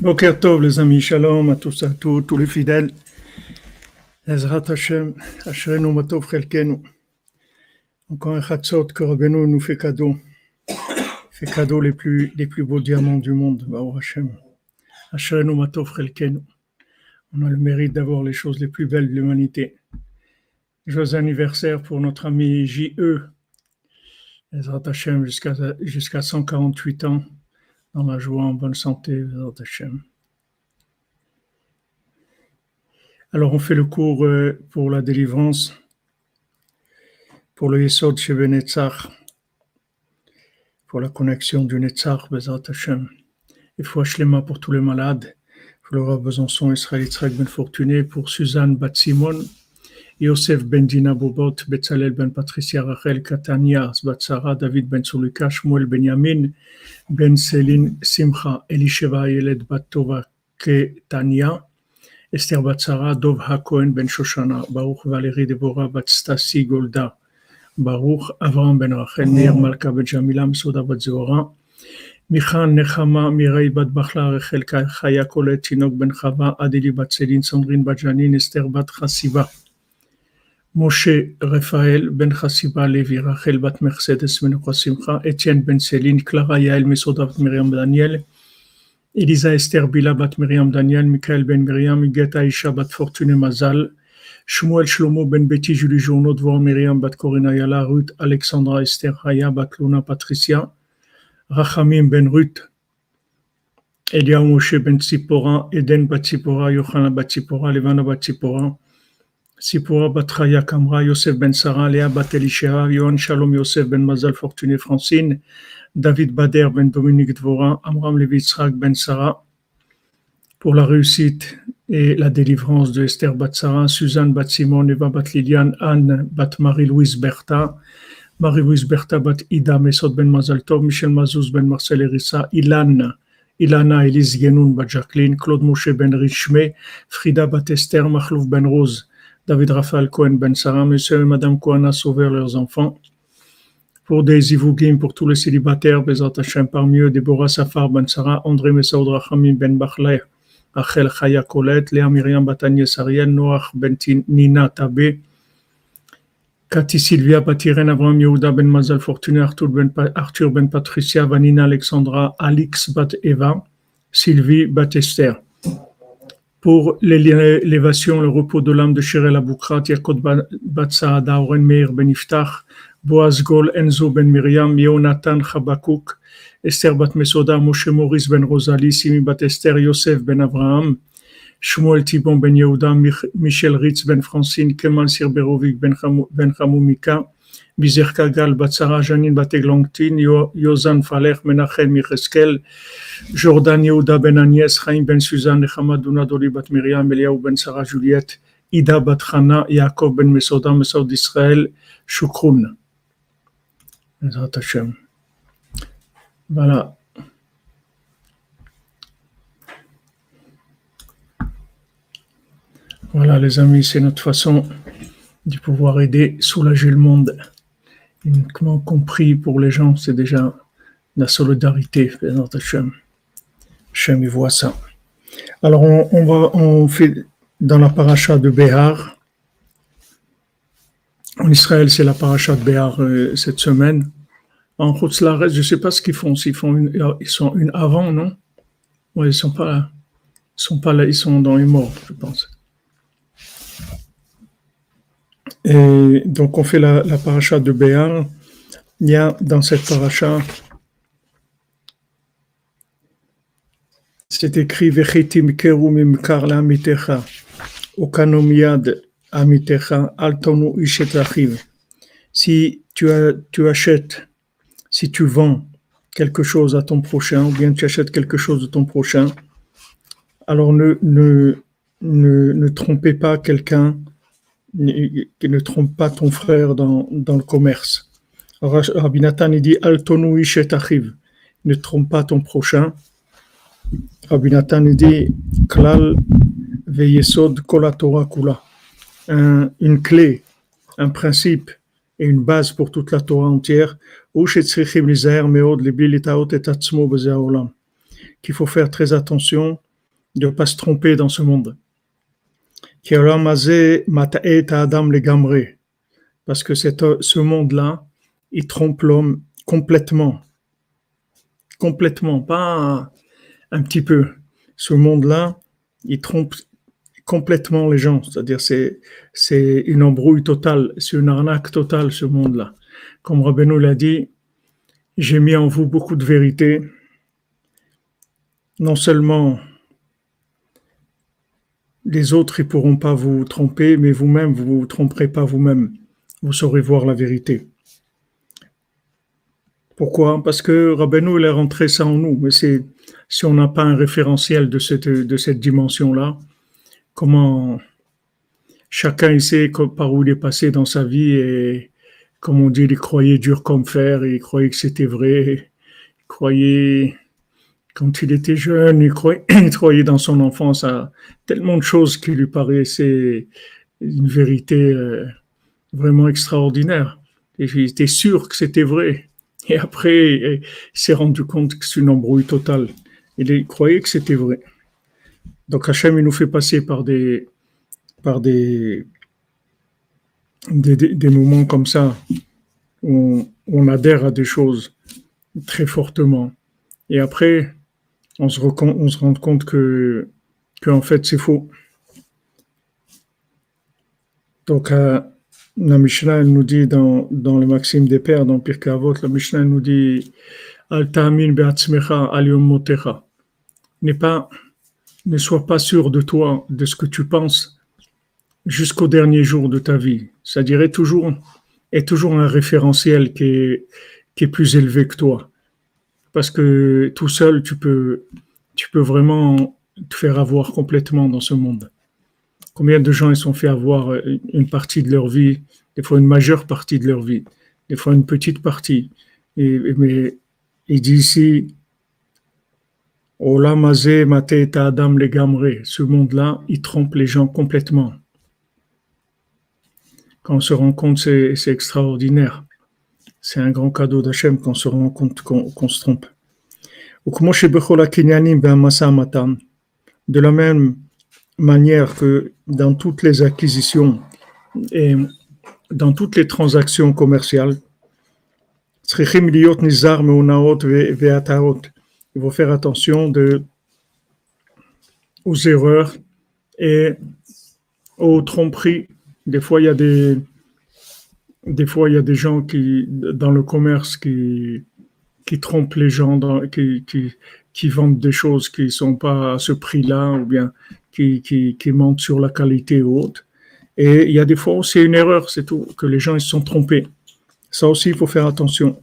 Boker Tov, les amis, shalom à tous, à tous, tous les fidèles. Ezrat Hashem, Ashrenu Matov Chelkenu. Encore un que Rabbeinu nous fait cadeau. fait cadeau les plus, les plus beaux diamants du monde, Baruch Hashem. On a le mérite d'avoir les choses les plus belles de l'humanité. Joyeux anniversaire pour notre ami J.E. Hashem jusqu'à jusqu'à 148 ans dans la joie, en bonne santé, Hashem. Alors, on fait le cours euh, pour la délivrance, pour le Yesod chez Netzach, pour la connexion du Netzach, Bezat Hashem. Et faut pour tous les malades, roi Besançon, Israël Yitzhak Ben Fortuné, pour Suzanne Bat-Simon, Yosef Ben Dina Bobot, Betzalel Ben Patricia Rachel Katania, Zbatsara, David Ben Sulika, Shmuel Ben Yamin, Ben Selin Simcha, Elisheva Yeled Batova Ketania, Esther Batsara, Dov HaKohen Ben Shoshana, Baruch Valérie Deborah Batstasi Golda, Baruch Avram Ben Rachel, Meir Malka Ben Jamila, Soda Bat Zora, Michan Nechama, Mireille Bat Bachla, Rachel Chaya Kolet, Tinok Ben Chava, Adeli Bat Selin, Sandrine Bat Janin, Esther Bat Chasiba. Moshe Raphaël Ben Chassiba Levi Rachel Bat Mercedes Menucha Simcha Etienne Ben Céline Clara Yael Mesoda Bat Miriam Daniel Elisa Esther Bila Bat Miriam Daniel Michael Ben Miriam Igeta Aisha Bat Fortune Mazal Shmuel Shlomo Ben Betty Julie Journaud Dvor Miriam Bat Corina Yala Ruth Alexandra Esther Haya Bat Luna Patricia Rachamim Ben Ruth Elia Moshe Ben Tzipora Eden Bat Tzipora Yohana Bat Tzipora Levana Bat Tzipora Sipora Batraya Kamra, Yosef Ben Sarah, Léa Batelishera, Yohan Shalom Yosef Ben Mazal Fortuné Francine, David Bader Ben Dominique Dvora, Amram Levitzrak Ben Sarah, pour la réussite et la délivrance de Esther Batsara, Suzanne Bat-Simon, Eva Bat-Liliane, Anne Bat-Marie-Louise Bertha, Marie-Louise Bertha Bat-Ida, Mesod Ben Mazal Tov, Michel Mazouz Ben Marcel Erissa, Ilan, Ilana Elise Genoun Bat-Jacqueline, Claude Moshe Ben Richme, Frida Bat-Esther, Machlouf Ben Rose, David Raphaël Cohen Ben Sarah, Monsieur et Madame Cohen a sauvé leurs enfants. Pour des Ivougim, pour tous les célibataires, Bezat parmi eux, Deborah Safar Ben Sarah, André Messaoud Rachamim Ben Bachlay, Achel Chaya Colette, Léa Myriam Batanye Sariel, Noach Ben Nina Tabé, Cathy Sylvia Batiren, Abraham Yehuda Ben Mazal Fortuné, Arthur Ben, Arthur ben Patricia, Vanina Alexandra, Alix Bat Eva, Sylvie Bat Esther pour l'élévation, le repos de l'âme de Shirel Aboukrat, Yakot Bat Saada, Oren Meir Ben Iftach, Boaz Gol, Enzo Ben Miriam, Yonatan Chabakouk, Esther Bat Mesoda, Moshe Maurice Ben Rosalie, Simi Bat Esther, Yosef Ben Abraham, Shmuel Tibon Ben Yehuda, Michel Ritz Ben Francine, Kemal Sirberovic Ben Chamoumika, Bizer Kagal, Batsara Janine Bateglongtin, Yozan Faler, Menachem Micheskel, Jordan Yehuda Ben Agnès, Chaim Ben Suzanne, Hamadouna Doli Bat Miriam, Eliaou Ben Sarah Juliette, Ida Bat Yaakov Ben Mesoda, Mesoud Israël, Shukroun. Voilà. Voilà les amis, c'est notre façon de pouvoir aider, soulager le monde uniquement compris pour les gens, c'est déjà la solidarité. Hachem, il voit ça. Alors, on, va, on fait dans la paracha de Béhar. En Israël, c'est la paracha de Béhar euh, cette semaine. En Chutzlaret, je ne sais pas ce qu'ils font. Font une, ils sont une avant, non? Oui, ils sont pas là. Ils sont pas là. Ils sont dans les morts, je pense. Et donc, on fait la, paracha de Béar. Il y a dans cette paracha, c'est écrit Vechitim kerumim karla amitecha, okanomiad amitecha, altonu ishetachiv. Si tu, as, tu achètes, si tu vends quelque chose à ton prochain, ou bien tu achètes quelque chose de ton prochain, alors ne, trompez pas quelqu'un ne trompe pas ton frère dans, dans le commerce. Rabbi Nathan dit Altonu achiv, ne trompe pas ton prochain. Rabbi Nathan dit Klal veyesod kolatora kula, une clé, un principe et une base pour toute la Torah entière. qu'il faut faire très attention de ne pas se tromper dans ce monde. Parce que ce monde-là, il trompe l'homme complètement. Complètement, pas un, petit peu. Ce monde-là, il trompe complètement les gens. C'est-à-dire, c'est, c'est une embrouille totale, c'est une arnaque totale, ce monde-là. Comme Rabbeinu l'a dit, j'ai mis en vous beaucoup de vérité. Non seulement les autres, ils pourront pas vous tromper, mais vous-même, vous vous tromperez pas vous-même. Vous saurez voir la vérité. Pourquoi? Parce que Rabbeinu, il est rentré ça en nous. Mais si on n'a pas un référentiel de cette, de cette dimension-là, comment chacun il sait par où il est passé dans sa vie et comme on dit, il croyait dur comme fer, il croyait que c'était vrai, il croyait quand il était jeune, il croyait, dans son enfance à tellement de choses qui lui paraissaient une vérité euh, vraiment extraordinaire. Il était sûr que c'était vrai. Et après, il s'est rendu compte que c'est une embrouille totale. Il croyait que c'était vrai. Donc Hachem, il nous fait passer par des, moments comme ça où on, adhère à des choses très fortement. Et après, on se, rend compte que, que en fait, c'est faux. Donc, euh, la Mishnah nous dit dans, dans le Maxime des Pères, dans Pirkei Avot, la Mishnah nous dit Al ta'amin be'atzmecha al. N'est pas, ne sois pas sûr de toi, de ce que tu penses, jusqu'au dernier jour de ta vie. C'est-à-dire, est toujours, est toujours un référentiel qui est, qui est plus élevé que toi. Parce que tout seul, tu peux, vraiment te faire avoir complètement dans ce monde. Combien de gens ils sont fait avoir euh, une partie de leur vie, des fois une majeure partie de leur vie, des fois une petite partie. Et, mais il dit ici, Adam Ce monde-là, il trompe les gens complètement. Quand on se rend compte, c'est, extraordinaire. C'est un grand cadeau d'Hachem quand on se rend compte qu'on, se trompe. De la même manière que dans toutes les acquisitions et dans toutes les transactions commerciales, il faut faire attention aux erreurs et aux tromperies. Des fois, il y a des, des fois, il y a des gens qui, dans le commerce qui, trompent les gens, qui, vendent des choses qui ne sont pas à ce prix-là, ou bien qui, mentent sur la qualité haute. Et il y a des fois c'est une erreur, c'est tout, que les gens se sont trompés. Ça aussi, il faut faire attention.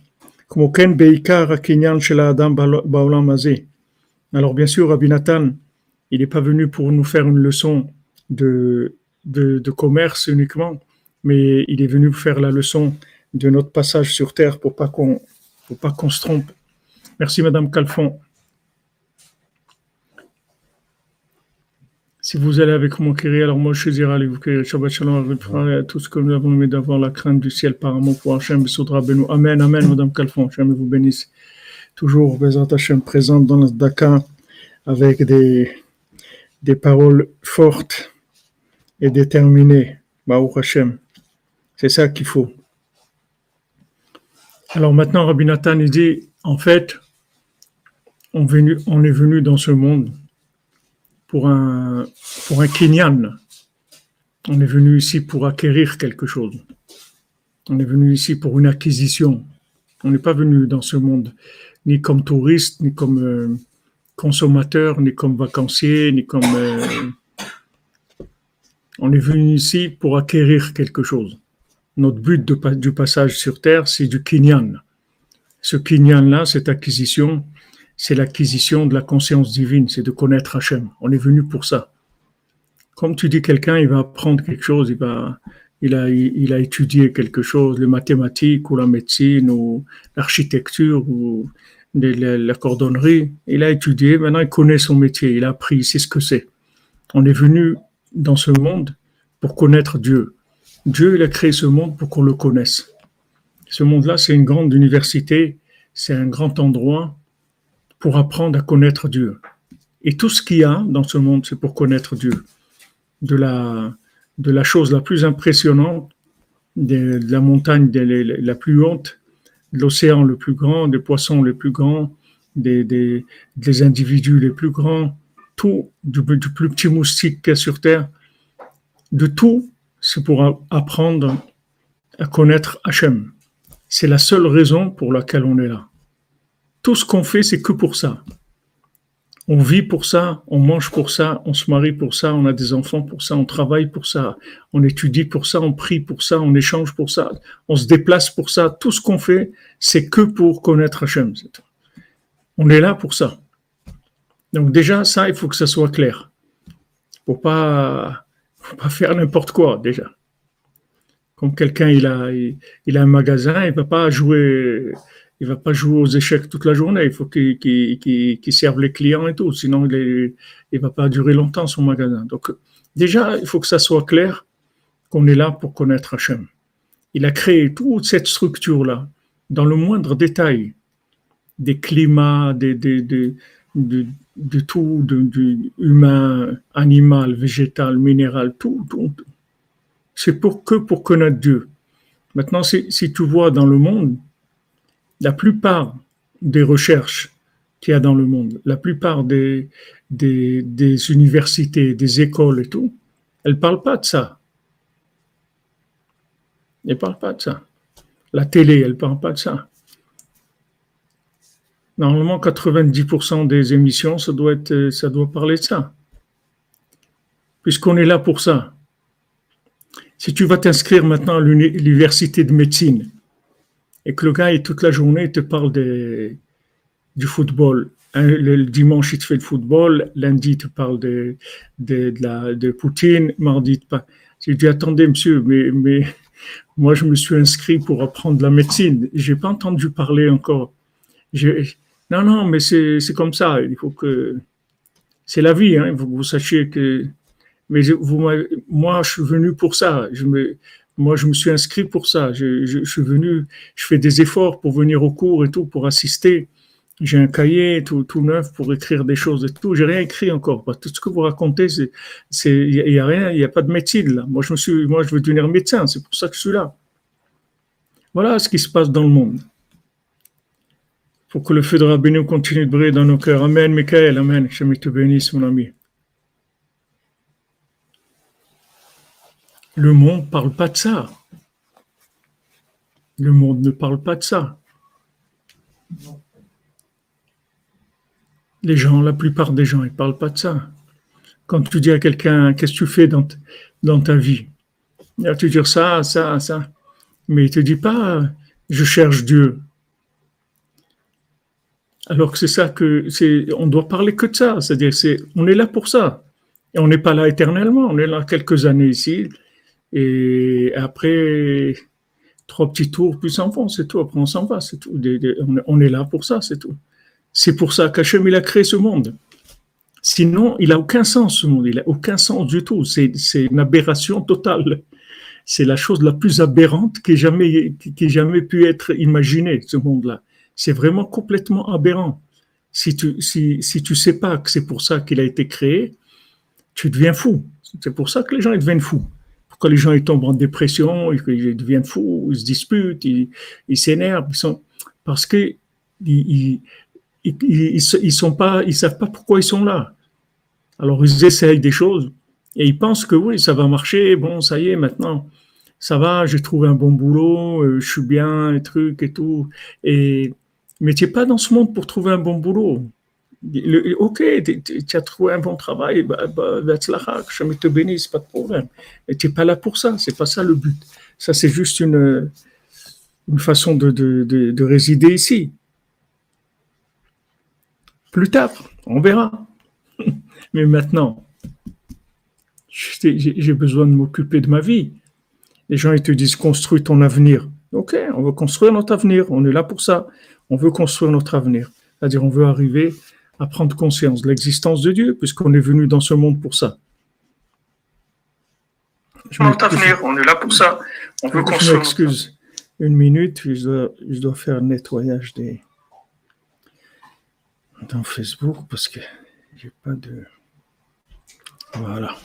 Alors bien sûr, Rabbi il n'est pas venu pour nous faire une leçon de, commerce uniquement, mais il est venu faire la leçon de notre passage sur terre pour pas qu'on pour pas qu'on se trompe. Merci Madame Calfon. Si vous allez avec mon Kiri, alors moi je dirai allez vous Shabbat Shalom à tout ce que nous avons aimé d'avoir la crainte du ciel par amour pour Hachem, Bessoudra Benou. Amen, Amen, Madame Calfon, Hachem vous bénisse. Toujours, Bezat Hachem, présente dans notre Dakar avec des, des paroles fortes et déterminées. Baou Hachem. C'est ça qu'il faut. Alors maintenant, Rabbi Nathan, dit, en fait, on, est venu dans ce monde pour un, pour un Kenyan. On est venu ici pour acquérir quelque chose. On est venu ici pour une acquisition. On n'est pas venu dans ce monde ni comme touriste, ni comme euh, consommateur, ni comme vacancier, ni comme... Euh, on est venu ici pour acquérir quelque chose. Notre but du passage sur Terre, c'est du Kinyan. Ce Kinyan-là, cette acquisition, c'est l'acquisition de la conscience divine, c'est de connaître Hachem. On est venu pour ça. Comme tu dis, quelqu'un, il va apprendre quelque chose, il va, il a, il a étudié quelque chose, les mathématiques ou la médecine ou l'architecture ou la, cordonnerie. Il a étudié, maintenant il connaît son métier, il a appris, il sait ce que c'est. On est venu dans ce monde pour connaître Dieu. Dieu, il a créé ce monde pour qu'on le connaisse. Ce monde-là, c'est une grande université, c'est un grand endroit pour apprendre à connaître Dieu. Et tout ce qu'il y a dans ce monde, c'est pour connaître Dieu. De la, de la chose la plus impressionnante, de, la montagne la plus haute, de l'océan le plus grand, des poissons les plus grands, des, des, individus les plus grands, tout, du, du plus petit moustique qu'il y a sur Terre, de tout, c'est pour apprendre à connaître Hachem. C'est la seule raison pour laquelle on est là. Tout ce qu'on fait, c'est que pour ça. On vit pour ça, on mange pour ça, on se marie pour ça, on a des enfants pour ça, on travaille pour ça, on étudie pour ça, on prie pour ça, on échange pour ça, on se déplace pour ça. Tout ce qu'on fait, c'est que pour connaître Hachem. On est là pour ça. Donc déjà, ça, il faut que ça soit clair. Faut pas, faut pas faire n'importe quoi déjà. Comme quelqu'un, il a, il, a un magasin, il va pas jouer, il va pas jouer aux échecs toute la journée. Il faut qu'il serve les clients et tout. Sinon, il, ne va pas durer longtemps son magasin. Donc, déjà, il faut que ça soit clair qu'on est là pour connaître Hachem. Il a créé toute cette structure-là dans le moindre détail des climats, des, de, tout, de, humain, animal, végétal, minéral, tout, tout. C'est pour que pour connaître Dieu. Maintenant, si, si, tu vois dans le monde, la plupart des recherches qu'il y a dans le monde, la plupart des, des, des universités, des écoles et tout, elles ne parlent pas de ça. Elles ne parlent pas de ça. La télé, elle ne parle pas de ça. Normalement, 90% des émissions, ça doit, être, ça doit parler de ça. Puisqu'on est là pour ça. Si tu vas t'inscrire maintenant à l'université de médecine et que le gars, toute la journée, te parle du football. Le dimanche, il te fait le football. Lundi, il te parle de, de, la, de Poutine. Mardi, parle. J'ai dit, attendez, monsieur, mais, moi, je me suis inscrit pour apprendre la médecine. J'ai pas entendu parler encore. Non, non, mais c'est comme ça. Il faut que. C'est la vie, hein. Que vous sachiez que. Mais vous, moi, je suis venu pour ça. Moi, je me suis inscrit pour ça. Je, suis venu, je fais des efforts pour venir au cours et tout, pour assister. J'ai un cahier tout, tout neuf pour écrire des choses et tout. J'ai rien écrit encore. Tout ce que vous racontez, il y a rien, il n'y a pas de médecine là. Moi, je me suis, moi, je veux devenir médecin. C'est pour ça que je suis là. Voilà ce qui se passe dans le monde pour que le feu de Rabbeinu continue de briller dans nos cœurs. Amen, Michael, Amen. Je te bénisse, mon ami. Le monde ne parle pas de ça. Le monde ne parle pas de ça. Les gens, la plupart des gens, ils ne parlent pas de ça. Quand tu dis à quelqu'un, qu'est-ce que tu fais dans, dans ta vie? Tu dis ça, ça, ça. Mais il ne te dit pas, je cherche Dieu. Alors que c'est ça que c'est, on doit parler que de ça. C'est-à-dire, c'est, on est là pour ça. Et on n'est pas là éternellement. On est là quelques années ici. Et après, trois petits tours, puis s'en vont, c'est tout. Après, on s'en va, c'est tout. on est là pour ça, c'est tout. C'est pour ça qu'Hachem, il a créé ce monde. Sinon, il n'a aucun sens, ce monde. Il n'a aucun sens du tout. C'est, c'est une aberration totale. C'est la chose la plus aberrante qui jamais, qui ait jamais pu être imaginée, ce monde-là. C'est vraiment complètement aberrant. Si tu si, si tu sais pas que c'est pour ça qu'il a été créé, tu deviens fou. C'est pour ça que les gens ils deviennent fous. Pourquoi les gens ils tombent en dépression, ils, deviennent fous, ils se disputent, ils s'énervent, ils, sont parce que ils, ils, ils, sont pas, ils savent pas pourquoi ils sont là. Alors ils essayent des choses et ils pensent que oui, ça va marcher. Bon, ça y est, maintenant, ça va, j'ai trouvé un bon boulot, euh, je suis bien, et trucs et tout. Et mais tu n'es pas dans ce monde pour trouver un bon boulot. ok, tu as trouvé un bon travail, bah, bah, je te bénisse, pas de problème. Mais tu n'es pas là pour ça, c'est pas ça le but. Ça, c'est juste une, une façon de, de, de, résider ici. Plus tard, on verra. Mais maintenant, j'ai besoin de m'occuper de ma vie. Les gens, ils te disent, construis ton avenir. Ok, on veut construire notre avenir, on est là pour ça on veut construire notre avenir. C'est-à-dire, on veut arriver à prendre conscience de l'existence de Dieu, puisqu'on est venu dans ce monde pour ça. notre avenir, on est là pour ça. On veut construire. Je m'excuse. une minute, je dois, faire le nettoyage des dans Facebook parce que j'ai pas de. Voilà.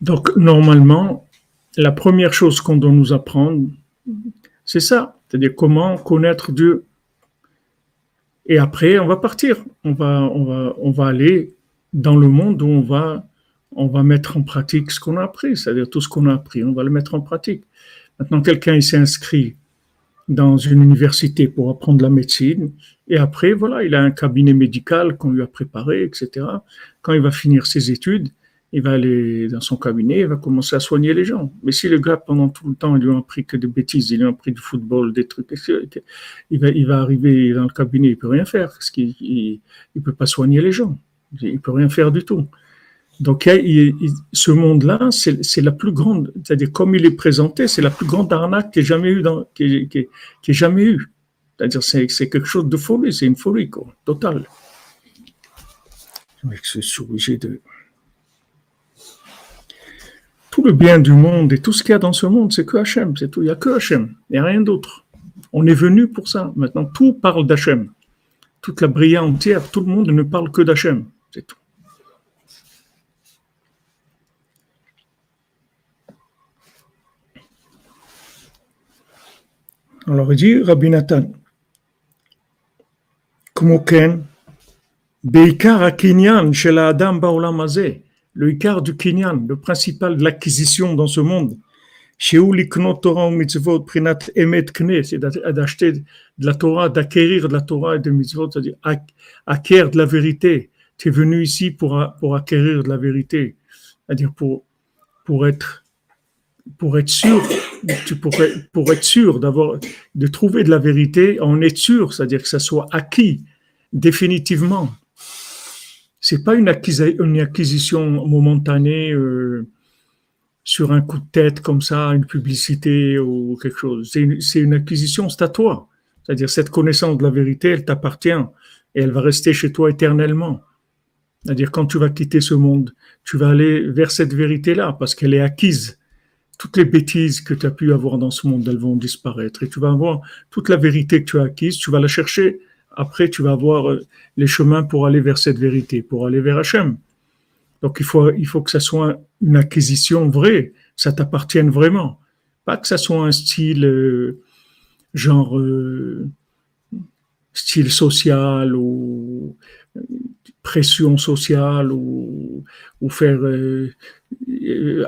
Donc, normalement, la première chose qu'on doit nous apprendre, c'est ça. C'est-à-dire comment connaître Dieu. Et après, on va partir. On va, on va, on va aller dans le monde où on va, on va mettre en pratique ce qu'on a appris. C'est-à-dire tout ce qu'on a appris, on va le mettre en pratique. Maintenant, quelqu'un, s'est inscrit dans une université pour apprendre la médecine. Et après, voilà, il a un cabinet médical qu'on lui a préparé, etc. Quand il va finir ses études, il va aller dans son cabinet, il va commencer à soigner les gens. Mais si le gars, pendant tout le temps, il lui a appris que des bêtises, il lui a appris du football, des trucs, il va, il va arriver dans le cabinet, il peut rien faire, parce qu'il ne peut pas soigner les gens. Il peut rien faire du tout. Donc, ce monde-là, c'est la plus grande, c'est-à-dire comme il est présenté, c'est la plus grande arnaque qu'il ait jamais eu, qui, qui, jamais. C'est-à-dire, c'est quelque chose de folie, c'est une folie, quoi, totale. Je suis obligé de tout le bien du monde et tout ce qu'il y a dans ce monde, c'est que Hachem, c'est tout. Il n'y a que Hachem, il n'y a rien d'autre. On est venu pour ça. Maintenant, tout parle d'Hachem. Toute la brillante entière, tout le monde ne parle que d'Hachem. C'est tout. Alors il dit Rabbi Nathan, Beikar Akinyan, Shela Adam Baolam le quart du Kinyan, le principal de l'acquisition dans ce monde. C'est d'acheter de la Torah, d'acquérir de la Torah et de mitzvot, c'est-à-dire acquérir de la vérité. Tu es venu ici pour, pour acquérir de la vérité, c'est-à-dire pour, pour, être, pour être sûr, pour être sûr de trouver de la vérité, en être sûr, c'est-à-dire que ça soit acquis définitivement. C'est pas une, une, acquisition momentanée euh, sur un coup de tête comme ça, une publicité ou quelque chose. C'est une, une, acquisition, c'est à toi. C'est-à-dire cette connaissance de la vérité, elle t'appartient et elle va rester chez toi éternellement. C'est-à-dire quand tu vas quitter ce monde, tu vas aller vers cette vérité-là parce qu'elle est acquise toutes les bêtises que tu as pu avoir dans ce monde, elles vont disparaître. Et tu vas avoir toute la vérité que tu as acquise, tu vas la chercher. Après, tu vas avoir euh, les chemins pour aller vers cette vérité, pour aller vers Hachem. Donc, il faut, il faut que ça soit une acquisition vraie, ça t'appartienne vraiment. Pas que ça soit un style, euh, genre, euh, style social ou pression sociale ou, faire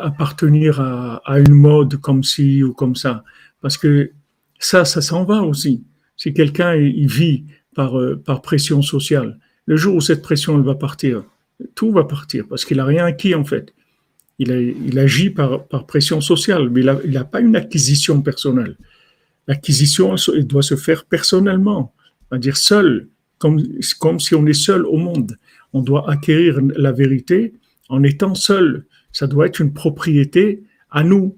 appartenir à, une mode comme ci ou comme ça. Parce que ça, ça s'en va aussi. Si quelqu'un il vit par, euh, par pression sociale, le jour où cette pression va partir, tout va partir parce qu'il n'a rien acquis en fait. Il, agit par, pression sociale, mais il n'a pas une acquisition personnelle. L'acquisition doit se faire personnellement, c'est-à-dire seul, comme, comme si on est seul au monde. On doit acquérir la vérité en étant seul ça doit être une propriété à nous.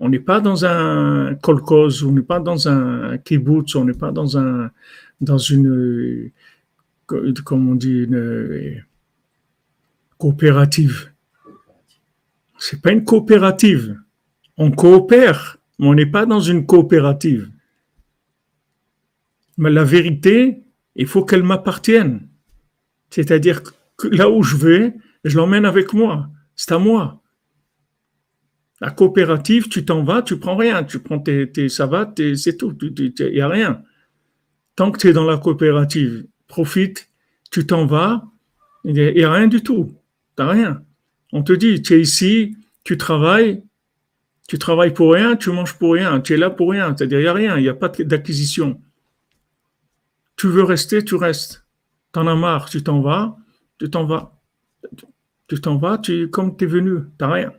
On n'est pas dans un kolkhoz, on n'est pas dans un kibbutz, on n'est pas dans un dans une comment on dit une coopérative. C'est pas une coopérative. On coopère, mais on n'est pas dans une coopérative. Mais la vérité, il faut qu'elle m'appartienne. C'est-à-dire que là où je vais, je l'emmène avec moi c'est à moi. La coopérative, tu t'en vas, tu prends rien, tu prends tes, tes ça va, c'est tout, il n'y a rien. Tant que tu es dans la coopérative, profite, tu t'en vas, il n'y a, rien du tout, tu n'as rien. On te dit, tu es ici, tu travailles, tu travailles pour rien, tu manges pour rien, tu es là pour rien, c'est-à-dire il n'y a rien, il n'y a pas d'acquisition. Tu veux rester, tu restes. Tu en as marre, tu t'en vas, tu t'en vas tu t'en vas, tu, comme tu es venu, tu n'as rien.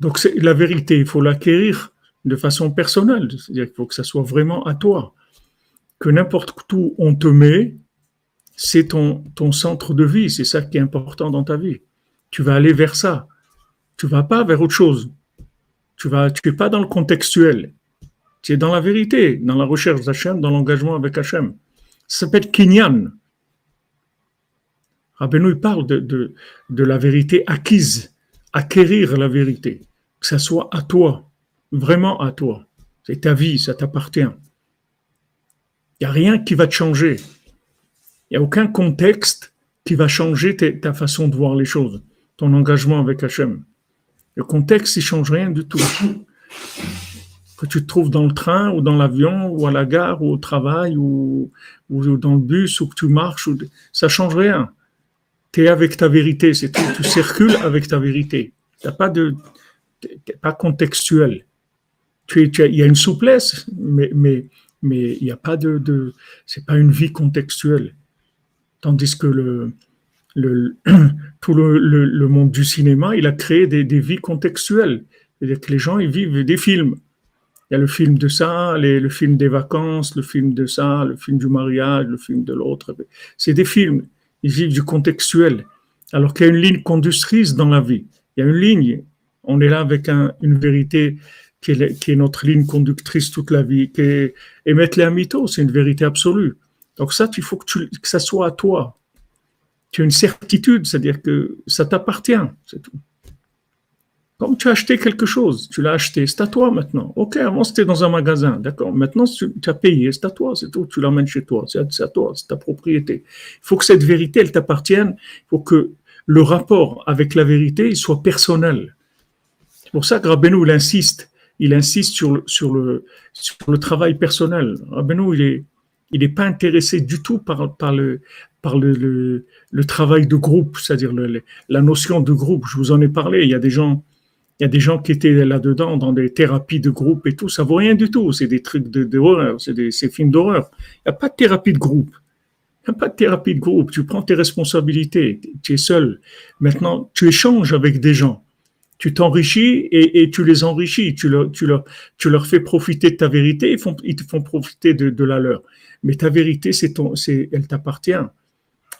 Donc c'est la vérité, il faut l'acquérir de façon personnelle, c'est-à-dire qu'il faut que ça soit vraiment à toi. Que n'importe où on te met, c'est ton, centre de vie, c'est ça qui est important dans ta vie. Tu vas aller vers ça. Tu vas pas vers autre chose. Tu vas, tu es pas dans le contextuel. Tu es dans la vérité, dans la recherche d'Hachem, dans l'engagement avec Hachem. Ça s'appelle Kinyan. Rabbeinu parle de, de, la vérité acquise, acquérir la vérité, que ça soit à toi. vraiment à toi. C'est ta vie, ça t'appartient. Il n'y a rien qui va te changer. Il n'y a aucun contexte qui va changer ta façon de voir les choses, ton engagement avec Hachem. Le contexte, il change rien du tout. Que tu te trouves dans le train ou dans l'avion ou à la gare ou au travail ou, ou dans le bus ou que tu marches, ou, ça change rien. Tu es avec ta vérité, c'est tout. Tu circules avec ta vérité. Tu pas de, pas contextuel. Tu, il y a une souplesse, mais, mais, mais il n'y a pas de, c'est pas une vie contextuelle. Tandis que le, tout le, monde du cinéma, il a créé des, vies contextuelles. C'est-à-dire que les gens, ils vivent des films. Il y a le film de ça, le film des vacances, le film de ça, le film du mariage, le film de l'autre. C'est des films. Ils vivent du contextuel. Alors qu'il y a une ligne conductrice dans la vie. Il y a une ligne. On est là avec un, une vérité qui est, notre ligne conductrice toute la vie. Qui est, émettre les mytho, c'est une vérité absolue. Donc ça, il faut que, ça soit à toi. Tu as une certitude, c'est-à-dire que ça t'appartient, c'est tout. Comme tu as acheté quelque chose, tu l'as acheté, c'est à toi maintenant. Ok, avant c'était dans un magasin, d'accord. Maintenant tu, as payé, c'est à toi, c'est tout. Tu l'emmènes chez toi, c'est à, toi, c'est ta propriété. Il faut que cette vérité, elle t'appartienne. Il faut que le rapport avec la vérité soit personnel. C'est pour ça que Rabbeinu, il insiste. Il insiste sur le, sur le, sur le travail personnel. Rabbeinu, il est, il n'est pas intéressé du tout par, par, le, par le, le, travail de groupe, c'est-à-dire la notion de groupe. Je vous en ai parlé. Il y a des gens, il y a des gens qui étaient là-dedans dans des thérapies de groupe et tout. Ça vaut rien du tout. C'est des trucs d'horreur. De, c'est des films d'horreur. Il n'y a pas de thérapie de groupe. Il n'y a pas de thérapie de groupe. Tu prends tes responsabilités. Tu es seul. Maintenant, tu échanges avec des gens tu t'enrichis et, tu les enrichis, tu leur, fais profiter de ta vérité, ils, te font profiter de, la leur. Mais ta vérité, elle t'appartient.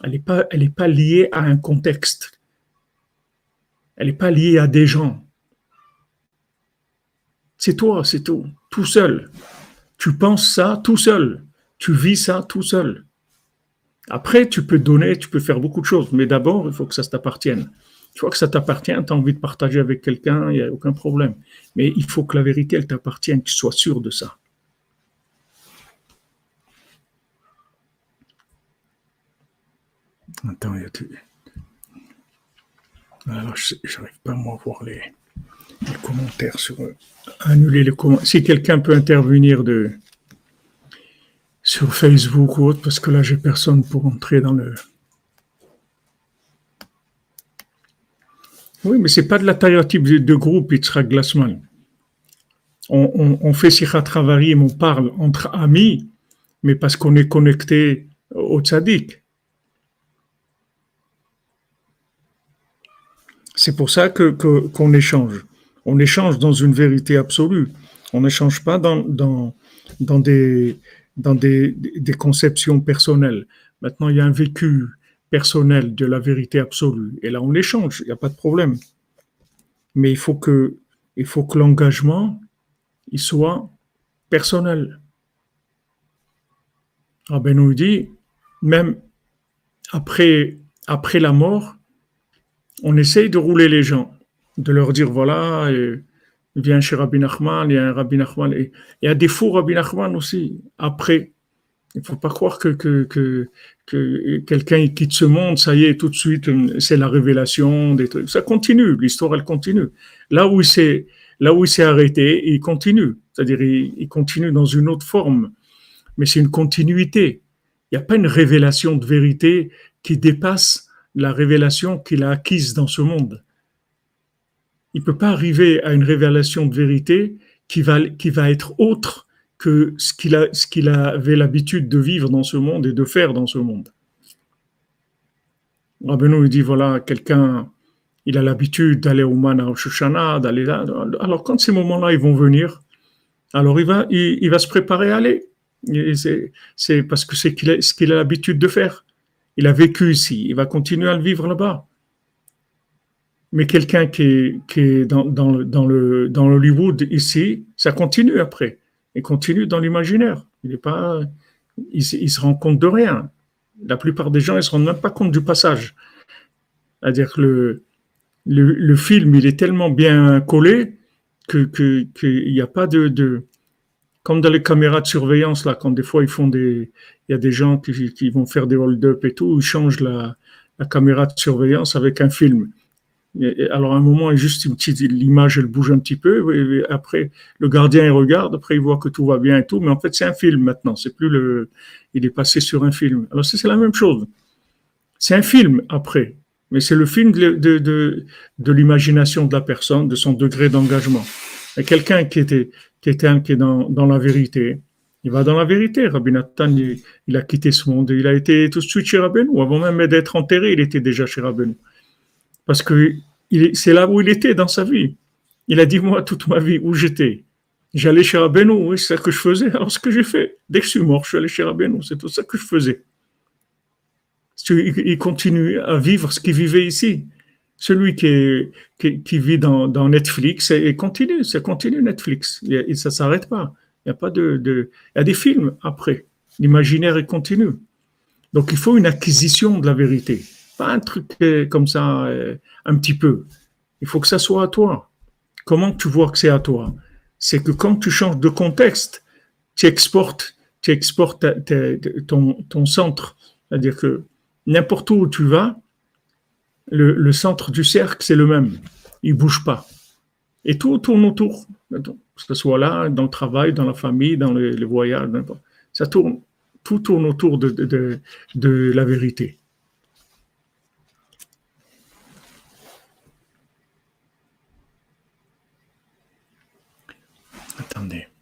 Elle n'est pas liée à un contexte. Elle n'est pas liée à des gens. C'est toi, c'est tout, tout seul. Tu penses ça tout seul. Tu vis ça tout seul. Après, tu peux donner, tu peux faire beaucoup de choses, mais d'abord, il faut que ça t'appartienne. Tu vois que ça t'appartient, tu as envie de partager avec quelqu'un, il n'y a aucun problème. Mais il faut que la vérité, elle t'appartienne, que tu sois sûr de ça. Attends, il y a tout. Alors, je n'arrive pas à voir les, commentaires sur euh, annuler les commentaires. Si quelqu'un peut intervenir de, sur Facebook ou autre, parce que là, j'ai personne pour entrer dans le. Oui, mais c'est pas de la taille-type de groupe, sera Glassman. On, on, on fait Travarim, on parle entre amis, mais parce qu'on est connecté au tzaddik. C'est pour ça que, qu'on échange. On échange dans une vérité absolue. On n'échange pas dans, dans, dans, des, dans des, des conceptions personnelles. Maintenant, il y a un vécu personnel de la vérité absolue. Et là, on échange, il n'y a pas de problème. Mais il faut que, il faut que l'engagement, il soit personnel. Rabbi nous dit, même après, après la mort, on essaye de rouler les gens, de leur dire, voilà, viens chez Rabbi Nachman, il y a un Rabbi Nachman, et il y a des faux Rabbi Nachman aussi, après. Il ne faut pas croire que, que quelqu'un quitte ce monde, ça y est, tout de suite, c'est la révélation des trucs. Ça continue, l'histoire, elle continue. Là où il s'est, là où il s'est arrêté, il continue. C'est-à-dire, il, continue dans une autre forme. Mais c'est une continuité. Il n'y a pas une révélation de vérité qui dépasse la révélation qu'il a acquise dans ce monde. Il ne peut pas arriver à une révélation de vérité qui va être autre que ce qu'il avait l'habitude de vivre dans ce monde et de faire dans ce monde. Rabbeinu il dit voilà, quelqu'un, il a l'habitude d'aller au Mana d'aller là. Alors quand ces moments-là ils vont venir, alors il va, se préparer à aller. C'est parce que c'est ce qu'il a l'habitude de faire. Il a vécu ici, il va continuer à le vivre là-bas. Mais quelqu'un qui est, dans, le, dans Hollywood ici, ça continue après et continue dans l'imaginaire. Il est pas, il, se rend compte de rien. La plupart des gens, ils se rendent même pas compte du passage. C'est-à-dire que le, le, film, il est tellement bien collé que qu'il n'y a pas de, de, comme dans les caméras de surveillance là, quand des fois ils font des, il y a des gens qui, qui vont faire des hold-up et tout, ils changent la, la caméra de surveillance avec un film. Alors à un moment, juste une petite, l'image elle bouge un petit peu. après, le gardien il regarde, après il voit que tout va bien et tout, mais en fait c'est un film maintenant. C'est plus le, il est passé sur un film. Alors c'est la même chose. C'est un film après, mais c'est le film de, de, de, l'imagination de la personne, de son degré d'engagement. Quelqu'un qui était, qui était qui est dans, dans la vérité, il va dans la vérité. Rabbi Nathan, il, a quitté ce monde. Il a été tout de suite chez Rabbeinu. Avant même d'être enterré, il était déjà chez Rabbeinu. Parce que c'est là où il était dans sa vie. Il a dit, moi, toute ma vie, où j'étais. J'allais chez Rabbeinu, c'est ça que je faisais. Alors, ce que j'ai fait, dès que je suis mort, je suis allé chez Rabbeinu. C'est tout ça que je faisais. Il continue à vivre ce qu'il vivait ici. Celui qui, vit dans, Netflix, et continue, ça continue Netflix. Et ça ne s'arrête pas. Il y a pas de, il y a des films après. L'imaginaire est continu. Donc il faut une acquisition de la vérité, pas un truc euh, comme ça, euh, un petit peu. Il faut que ça soit à toi. Comment tu vois que c'est à toi? C'est que quand tu changes de contexte, tu exportes, tu exportes ton, ton centre. C'est-à-dire que n'importe où tu vas, le, le centre du cercle, c'est le même. Il bouge pas. Et tout tourne autour que ce soit là, dans le travail, dans la famille, dans les, voyages, ça tourne, tout tourne autour de, de, de la vérité. Attendez.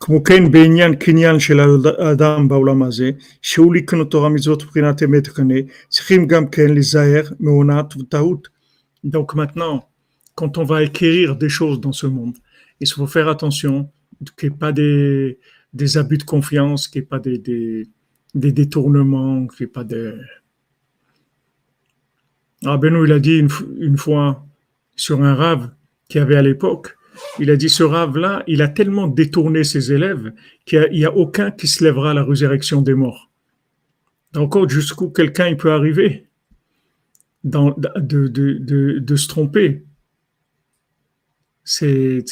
כמו כן בעניין קניין של האדם בעולם הזה, שהוא לקנות תורה מצוות מבחינת אמת קנה, צריכים גם כן להיזהר מעונת וטעות. Donc maintenant, quand on va acquérir des choses dans ce monde, il faut faire attention qu'il n'y ait pas des, des abus de confiance, qu'il n'y ait pas des, des, des détournements, qu'il n'y ait pas de... Ah Benoît, il a dit une, une fois sur un rave qu'il y avait à l'époque, il a dit ce rave-là, il a tellement détourné ses élèves qu'il n'y a, aucun qui se lèvera à la résurrection des morts. Encore jusqu'où quelqu'un il peut arriver? De, de, de, se tromper. C'est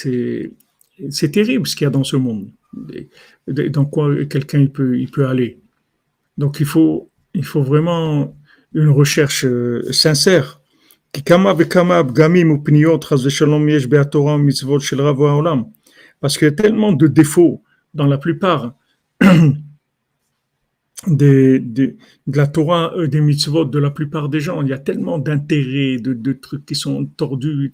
terrible ce qu'il y a dans ce monde. Dans quoi quelqu'un il peut, il peut aller. Donc il faut, il faut vraiment une recherche euh, sincère parce qu'il y a tellement de défauts dans la plupart des, de la Torah, euh, des mitzvot de la plupart des gens. Il y a tellement d'intérêts, de, de, trucs qui sont tordus.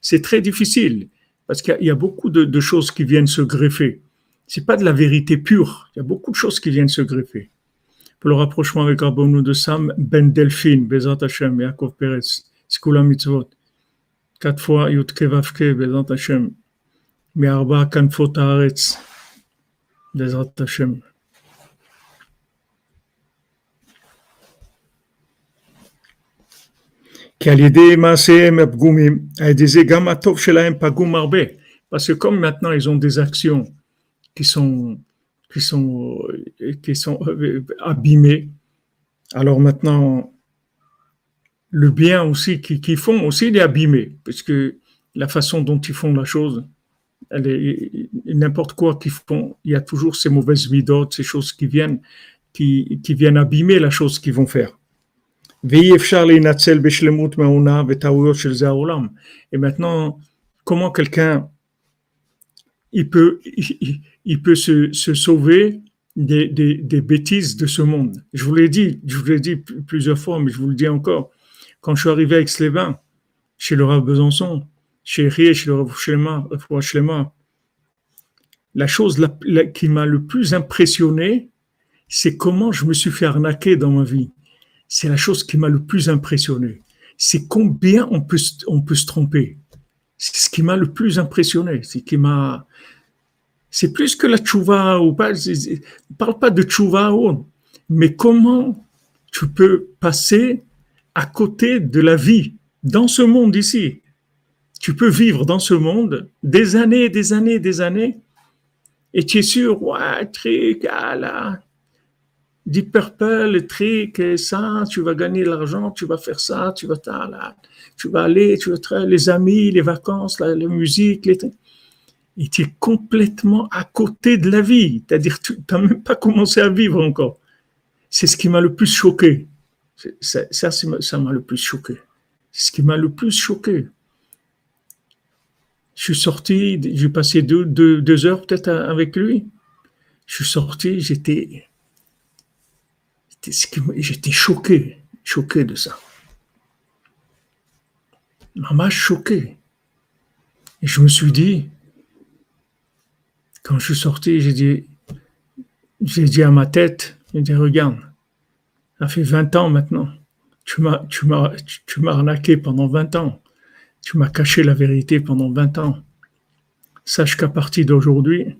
C'est très difficile parce qu'il y, a beaucoup de, choses qui viennent se greffer. C'est pas de la vérité pure. Il y a beaucoup de choses qui viennent se greffer. Pour le rapprochement avec Rabbonou de Sam, Ben Delphine, Bezat Hashem, Yaakov Peretz, Skula Mitzvot. Quatre fois Yutke Vavke, Bezat Hashem, Me'arba Kanfot Haaretz, Bezat Hashem. כי על ידי מעשיהם הפגומים, על ידי זה גם הטוב שלהם פגום הרבה. Parce que comme maintenant ils ont des actions qui sont, qui sont, qui sont abîmées, alors maintenant le bien aussi qu'ils font aussi, il est abîmé, parce que la façon dont ils font la chose, elle est n'importe quoi qu'ils font, il y a toujours ces mauvaises midotes, ces choses qui viennent, qui, qui viennent abîmer la chose qu'ils vont faire. Et maintenant, comment quelqu'un il peut, il, peut se, se sauver des, des, des, bêtises de ce monde? Je vous l'ai dit, je vous l'ai dit plusieurs fois, mais je vous le dis encore. Quand je suis arrivé avec Slévin, chez le Rav Besançon, chez Rie, chez le Rav la chose qui m'a le plus impressionné, c'est comment je me suis fait arnaquer dans ma vie. C'est la chose qui m'a le plus impressionné. C'est combien on peut, on peut se tromper. C'est ce qui m'a le plus impressionné. C'est qui m'a. C'est plus que la tchouva ou pas. On parle pas de tchouva, mais comment tu peux passer à côté de la vie dans ce monde ici. Tu peux vivre dans ce monde des années, des années, des années, et tu es sûr, ouais, truc, ah Deep Purple, truc, ça, tu vas gagner l'argent, tu vas faire ça, tu vas, là, tu vas aller, tu vas les amis, les vacances, la, musique, les et tu es complètement à côté de la vie. C'est-à-dire, tu n'as même pas commencé à vivre encore. C'est ce qui m'a le plus choqué. Ça, ça m'a le plus choqué. C'est ce qui m'a le plus choqué. Je suis sorti, j'ai passé deux, deux, heures peut-être avec lui. Je suis sorti, j'étais, j'étais choqué, choqué de ça. Maman choqué. Et je me suis dit, quand je suis sorti, j'ai dit, j'ai dit à ma tête, j'ai dit, regarde, ça fait 20 ans maintenant. Tu m'as, tu m'as, tu m'as arnaqué pendant 20 ans. Tu m'as caché la vérité pendant 20 ans. Sache qu'à partir d'aujourd'hui,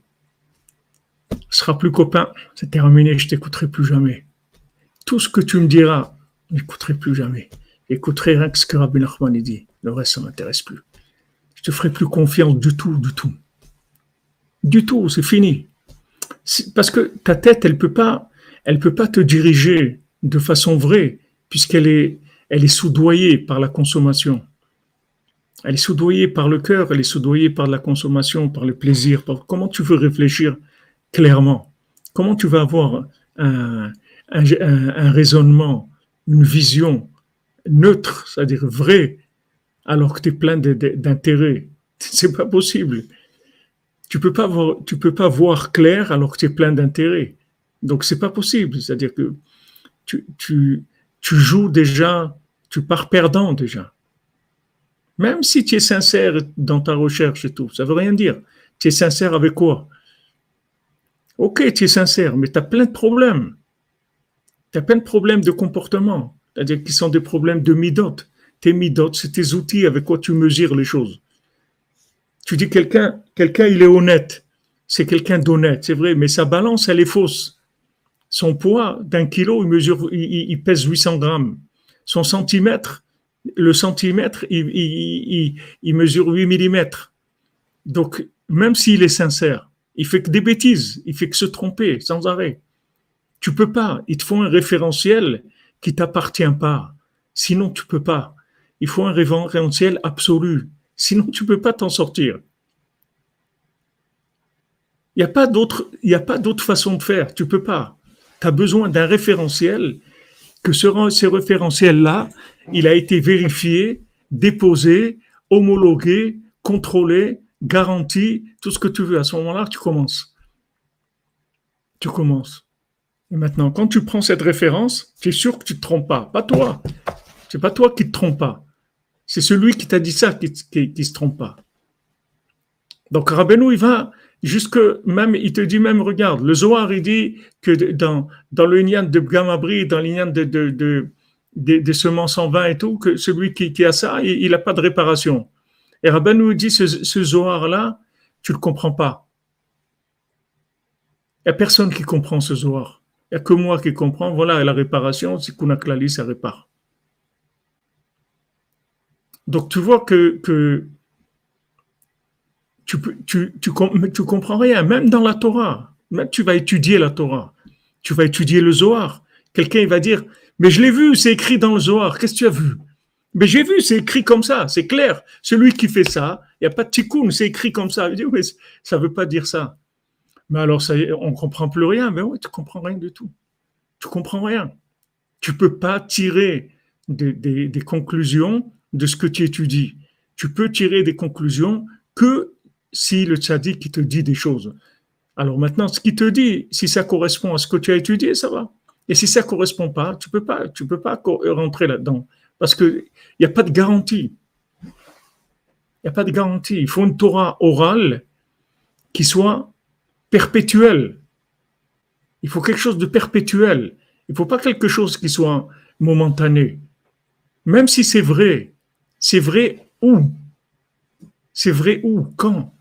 ne sera plus copain. C'est terminé, je t'écouterai plus jamais. Tout ce que tu me diras, n'écouterai plus jamais. J'écouterai rien que ce que Rabbi Nachman dit. Le reste, ça ne m'intéresse plus. Je te ferai plus confiance du tout, du tout. Du tout, c'est fini. Parce que ta tête, elle peut peut pas te diriger de façon vraie, puisqu'elle est, soudoyée par la consommation. Elle est soudoyée par le cœur, elle est soudoyée par la consommation, par le plaisir. Comment tu veux réfléchir clairement? Comment tu vas avoir un, un raisonnement, une vision neutre, c'est-à-dire vrai, alors que tu es plein d'intérêts C'est pas possible. Tu peux pas voir, peux pas voir clair alors que tu es plein d'intérêts. Donc c'est pas possible. C'est-à-dire que tu joues déjà, tu pars perdant déjà. Même si tu es sincère dans ta recherche et tout, ça veut rien dire. Tu es sincère avec quoi? Ok, tu es sincère, mais tu as plein de problèmes. Tu as plein de problèmes de comportement, c'est-à-dire qui sont des problèmes de midot. Tes midot, c'est tes outils avec quoi tu mesures les choses. Tu dis quelqu'un, quelqu'un il est honnête, c'est quelqu'un d'honnête, c'est vrai, mais sa balance elle est fausse. Son poids d'un kilo, il mesure, il, pèse 800 grammes. Son centimètre, le centimètre, il, mesure 8 millimètres. Donc, même s'il est sincère, il fait que des bêtises, il fait que se tromper sans arrêt. Tu peux pas. Il te faut un référentiel qui t'appartient pas. Sinon, tu peux pas. Il faut un référentiel absolu. Sinon, tu peux pas t'en sortir. Il n'y a pas d'autre, il a pas d'autre façon de faire. Tu peux pas. Tu as besoin d'un référentiel que ce, ce référentiel-là, il a été vérifié, déposé, homologué, contrôlé, garanti, tout ce que tu veux. À ce moment-là, tu commences. Tu commences. Et maintenant, quand tu prends cette référence, tu es sûr que tu ne te trompes pas. Pas toi. C'est pas toi qui te trompes pas. C'est celui qui t'a dit ça qui ne se trompe pas. Donc Rabbeinu, il va jusque même, il te dit même, regarde, le Zohar, il dit que dans, le Inyan de Gamabri, dans l'Inyan de, de, des semences en vin et tout, que celui qui, a ça, il n'a pas de réparation. Et Rabbeinu dit, ce, ce Zohar-là, tu ne le comprends pas. Il n'y a personne qui comprend ce Zohar. Il n'y a que moi qui comprends. Voilà, la réparation, c'est Kunaklali, ça répare. Donc tu vois que, que tu, tu, comprends rien, même dans la Torah. Même tu vas étudier la Torah, tu vas étudier le Zohar. Quelqu'un va dire, mais je l'ai vu, c'est écrit dans le Zohar, qu'est-ce que tu as vu? Mais j'ai vu, c'est écrit comme ça, c'est clair. Celui qui fait ça, il n'y a pas de tikkun, c'est écrit comme ça. Je dis, mais ça ne veut pas dire ça. Mais alors, ça, on ne comprend plus rien. Mais oui, tu ne comprends rien du tout. Tu ne comprends rien. Tu ne peux pas tirer des, conclusions de ce que tu étudies. Tu peux tirer des conclusions que si le tzaddik te dit des choses. Alors maintenant, ce qu'il te dit, si ça correspond à ce que tu as étudié, ça va. Et si ça correspond pas, tu peux peux pas rentrer là-dedans parce que il n'y a pas de garantie. Il n'y a pas de garantie. Il faut une Torah orale qui soit perpétuelle. Il faut quelque chose de perpétuel. Il ne faut pas quelque chose qui soit momentané. Même si c'est vrai, c'est vrai où? C'est vrai où? Quand?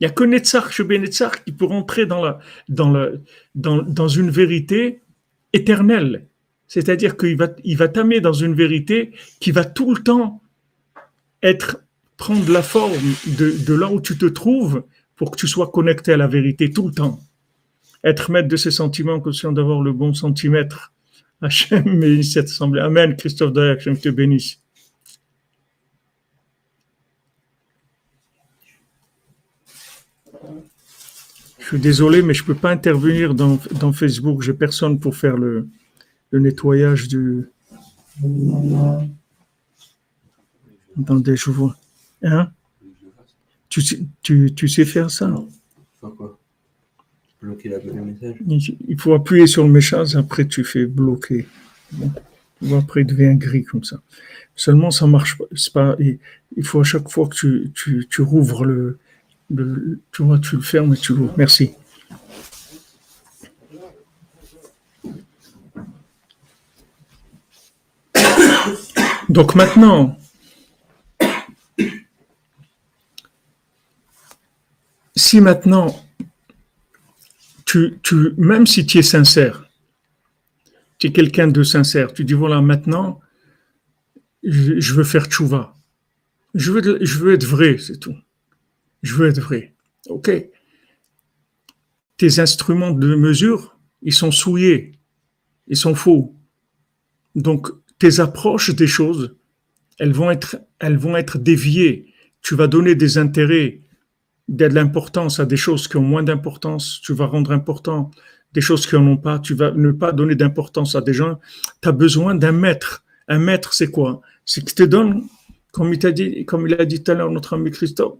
Il n'y a que Netzach, Netzach qui peut rentrer dans, la, dans, dans, dans une vérité éternelle. C'est-à-dire qu'il va, il va t'amener dans une vérité qui va tout le temps être, prendre la forme de, de là où tu te trouves pour que tu sois connecté à la vérité tout le temps. Être maître de ses sentiments, conscient d'avoir le bon centimètre. Hachem cette assemblée. Amen. Christophe Dayak, Hachem te bénisse. Je suis désolé, mais je ne peux pas intervenir dans, dans Facebook. J'ai personne pour faire le, le nettoyage du. Attendez, je vois. Hein? Tu, sais- tu, tu sais faire ça? Faire quoi? Bloquer la, le message? Il faut appuyer sur le message, après tu fais bloquer. Bon. Après, il devient gris comme ça. Seulement, ça marche pas. C'est pas il, il faut à chaque fois que tu, tu, tu rouvres le, le. Tu vois, tu le fermes et tu l'ouvres. Merci. Donc maintenant, si maintenant, tu, même si tu es sincère, tu es quelqu'un de sincère, tu dis voilà, maintenant, je, veux faire tchouva. Je veux, je veux être vrai, c'est tout. Je veux être vrai. OK. Tes instruments de mesure, ils sont souillés, ils sont faux. Donc, tes approches des choses, elles vont être déviées. Tu vas donner des intérêts, de l'importance à des choses qui ont moins d'importance. Tu vas rendre important des choses qui n'en ont pas. Tu vas ne pas donner d'importance à des gens. Tu as besoin d'un maître. Un maître, c'est quoi? C'est qu'il te donne, comme il, t'a dit, comme il a dit tout à l'heure notre ami Christophe,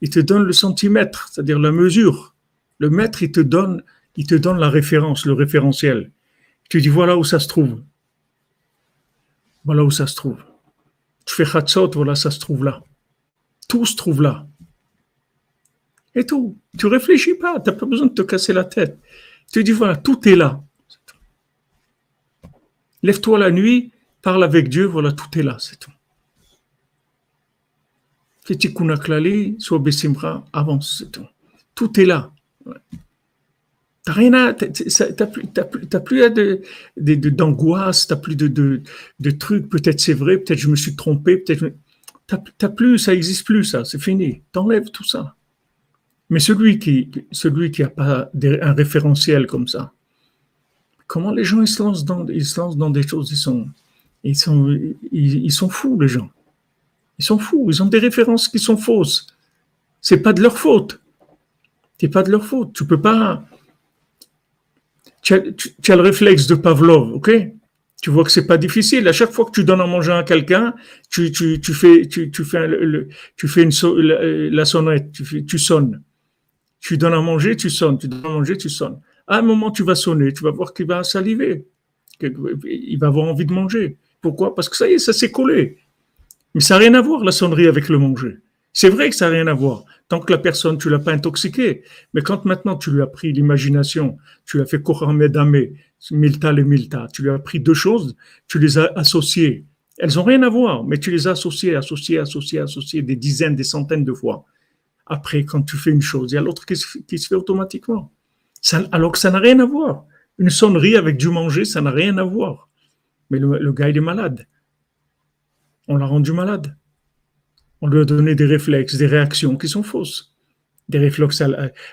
il te donne le centimètre, c'est-à-dire la mesure. Le maître, il te donne, il te donne la référence, le référentiel. Tu dis voilà où ça se trouve. Voilà où ça se trouve. Tu fais Khatsot, voilà, ça se trouve là. Tout se trouve là. Et tout. Tu réfléchis pas, tu n'as pas besoin de te casser la tête. Tu dis voilà, tout est là. Lève-toi la nuit, parle avec Dieu, voilà, tout est là, c'est tout. Klali, sois besimra, avance, c'est tout. Tout est là. T'as rien à, t'as plus, t'as plus, plus de, t'as plus de, trucs. Peut-être c'est vrai, peut-être je me suis trompé, peut-être. T'as, t'as plus, ça existe plus, ça, c'est fini. T'enlèves tout ça. Mais celui qui, celui qui pas un référentiel comme ça, comment les gens ils se lancent dans, ils se lancent dans des choses, ils sont, ils sont, ils, sont fous les gens. Ils sont fous. Ils ont des références qui sont fausses. C'est pas de leur faute. C'est pas de leur faute. Tu peux pas. Tu as, tu- as le réflexe de Pavlov, ok? Tu vois que c'est pas difficile. À chaque fois que tu donnes à manger à quelqu'un, tu, tu, tu fais, tu, tu fais, le- tu fais une so- la, la sonnette, tu, fais- tu sonnes. Tu donnes à manger, tu sonnes. Tu donnes à manger, tu sonnes. À un moment, tu vas sonner. Tu vas voir qu'il va saliver. Il va avoir envie de manger. Pourquoi? Parce que ça y est, ça s'est collé. Mais ça n'a rien à voir, la sonnerie, avec le manger. C'est vrai que ça n'a rien à voir. Tant que la personne, tu l'as pas intoxiquée. Mais quand maintenant tu lui as pris l'imagination, tu lui as fait Koramedame, Milta et Milta, tu lui as pris deux choses, tu les as associées. Elles n'ont rien à voir, mais tu les as associées, associées, associées, associées des dizaines, des centaines de fois. Après, quand tu fais une chose, il y a l'autre qui, se- fait automatiquement. Ça- alors que ça n'a rien à voir. Une sonnerie avec du manger, ça n'a rien à voir. Mais le, gars, il est malade. On l'a rendu malade. On lui a donné des réflexes, des réactions qui sont fausses. Des réflexes,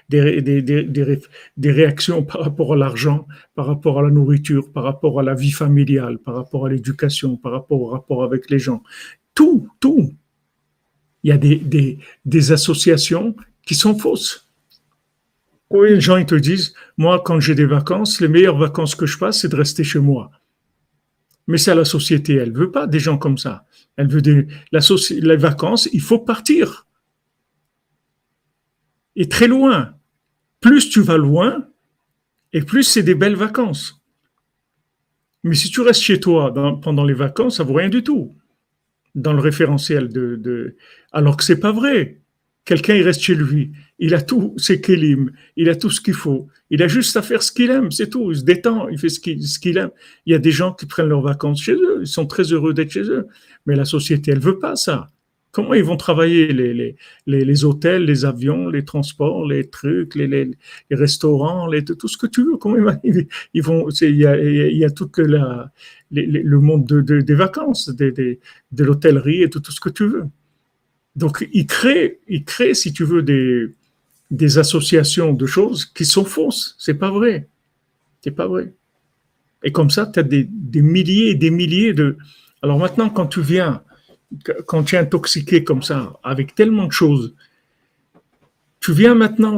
des, des réactions par rapport à l'argent, par rapport à la nourriture, par rapport à la vie familiale, par rapport à l'éducation, par rapport au rapport avec les gens. Tout, tout. Il y a des, des, des associations qui sont fausses. Oui, les gens ils te disent, moi quand j'ai des vacances, les meilleures vacances que je passe, c'est de rester chez moi. Mais c'est la société, elle veut pas des gens comme ça. Elle veut des, la les vacances, il faut partir. Et très loin. Plus tu vas loin, et plus c'est des belles vacances. Mais si tu restes chez toi dans- pendant les vacances, ça vaut rien du tout. Dans le référentiel de, de- alors que c'est pas vrai. Quelqu'un, il reste chez lui. Il a tout ses kélim. Il a tout ce qu'il faut. Il a juste à faire ce qu'il aime. C'est tout. Il se détend. Il fait ce qu'il ce qu'il aime. Il y a des gens qui prennent leurs vacances chez eux. Ils sont très heureux d'être chez eux. Mais la société, elle veut pas ça. Comment ils vont travailler les, les, les, hôtels, les avions, les transports, les trucs, les, les, restaurants, tout ce que tu veux? Comment ils, ils vont Il y a, il y a tout la, le monde de, de, des vacances, de, l'hôtellerie et tout, tout ce que tu veux. Donc, ils créent, ils créent, si tu veux, des, des associations de choses qui sont fausses. C'est pas vrai. C'est pas vrai. Et comme ça, tu as des, des milliers et des milliers de. Alors maintenant, quand tu viens quand tu es intoxiqué comme ça, avec tellement de choses, tu viens maintenant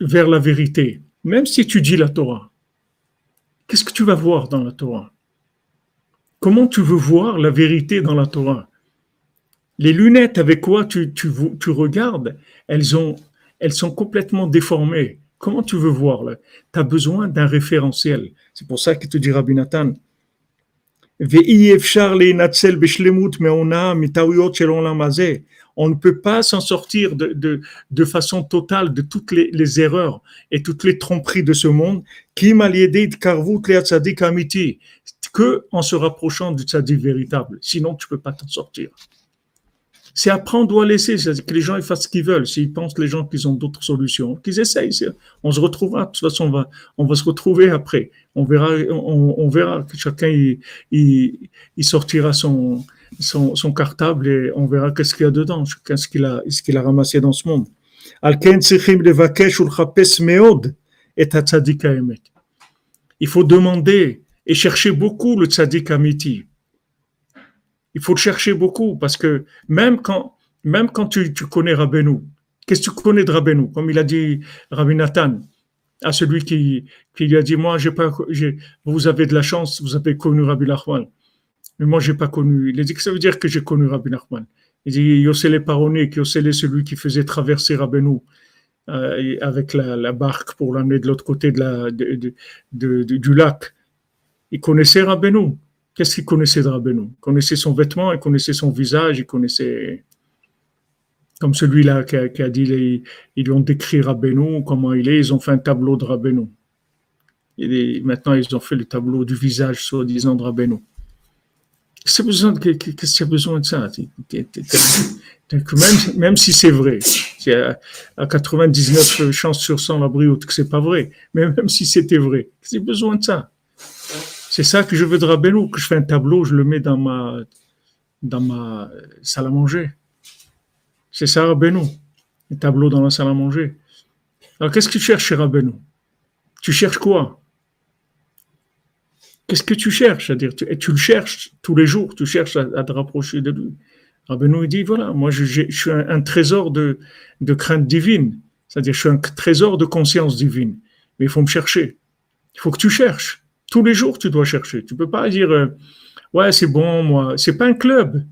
vers la vérité, même si tu dis la Torah. Qu'est-ce que tu vas voir dans la Torah? Comment tu veux voir la vérité dans la Torah? Les lunettes avec quoi tu, tu, regardes, elles, ont, elles sont complètement déformées. Comment tu veux voir Tu as besoin d'un référentiel. C'est pour ça que te dit Rabbi Nathan, on ne peut pas s'en sortir de, de, de, façon totale de toutes les, erreurs et toutes les tromperies de ce monde, que en se rapprochant du tzaddik véritable. Sinon, tu peux pas t'en sortir c'est apprendre ou à laisser, c'est-à-dire que les gens ils fassent ce qu'ils veulent. S'ils pensent les gens qu'ils ont d'autres solutions, qu'ils essayent. On se retrouvera. De toute façon, on va, on se retrouver après. On verra, on, verra que chacun il, sortira son, cartable et on verra qu'est-ce qu'il y a dedans, qu'est-ce qu'il a, ce qu'il a ramassé dans ce monde. Il faut demander et chercher beaucoup le tzaddik amiti il faut chercher beaucoup parce que même quand, tu, connais Rabbeinu, qu'est-ce que tu connais de Rabbeinu? Comme il a dit Rabbi Nathan à celui qui, qui lui a dit Moi, pas, vous avez de la chance, vous avez connu Rabbi Nachman. Mais moi, j'ai pas connu. Il a dit que ça veut dire que j'ai connu Rabbi Nachman? Il dit Yossele Paroni, Yossele, celui qui faisait traverser Rabbeinu euh, avec la, barque pour l'amener de l'autre côté du lac. Il connaissait Rabbeinu. Qu'est-ce qu'il connaissait de Rabbeinu? Il connaissait son vêtement, il connaissait son visage, il connaissait. Comme celui-là qui, a, dit, ils, lui ont décrit Rabbeinu, comment il est, ils ont fait un tableau de Rabbeinu. Et maintenant, ils ont fait le tableau du visage, soi-disant, de Rabbeinu. Qu'est-ce qu'il y a besoin de ça? Même, si c'est vrai, c'est à 99 chances sur 100 la brioute que c'est pas vrai, mais même si c'était vrai, qu'est-ce besoin de ça c'est ça que je veux de que je fais un tableau, je le mets dans ma, dans ma salle à manger. C'est ça Rabbeinu, un tableau dans la salle à manger. Alors qu'est-ce que tu cherches chez Tu cherches quoi? Qu'est-ce que tu cherches? C'est-à-dire, tu, tu, le cherches tous les jours, tu cherches à, te rapprocher de lui. Rabbeinu dit, voilà, moi je, je suis un, trésor de, de crainte divine, c'est-à-dire je suis un trésor de conscience divine. Mais il faut me chercher. Il faut que tu cherches. Tous les jours, tu dois chercher. Tu peux pas dire, euh, ouais, c'est bon, moi. C'est pas un club.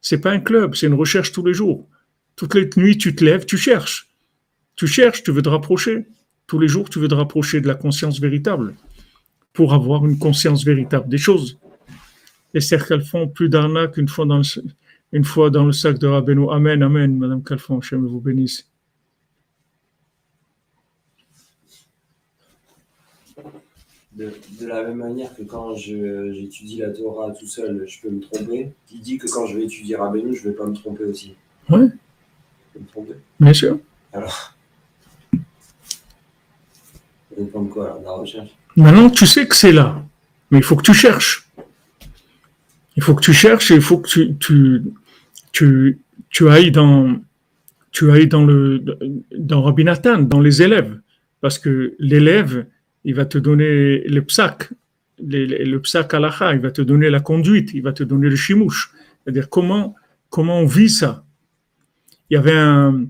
C'est pas un club. C'est une recherche tous les jours. Toutes les nuits, tu te lèves, tu cherches. Tu cherches, tu veux te rapprocher. Tous les jours, tu veux te rapprocher de la conscience véritable pour avoir une conscience véritable des choses. Et c'est font plus d'arnaques une fois dans le, fois dans le sac de Rabbeinu. Amen, amen, Madame Calfon, je vous bénisse. De, la même manière que quand j'étudie la Torah tout seul, je peux me tromper, il dit que quand je vais étudier Rabbeinu, je ne vais pas me tromper aussi. Oui. Je peux me tromper. Bien sûr. Alors. Ça dépend de quoi, alors, de la recherche Maintenant, tu sais que c'est là, mais il faut que tu cherches. Il faut que tu cherches et il faut que tu, tu, tu, tu ailles dans, tu ailles dans le, dans Rabbi Nathan, dans les élèves. Parce que l'élève, il va te donner le psak, le, le psak alaha, il va te donner la conduite, il va te donner le shimouche. C'est-à-dire comment, comment on vit ça. Il y avait un,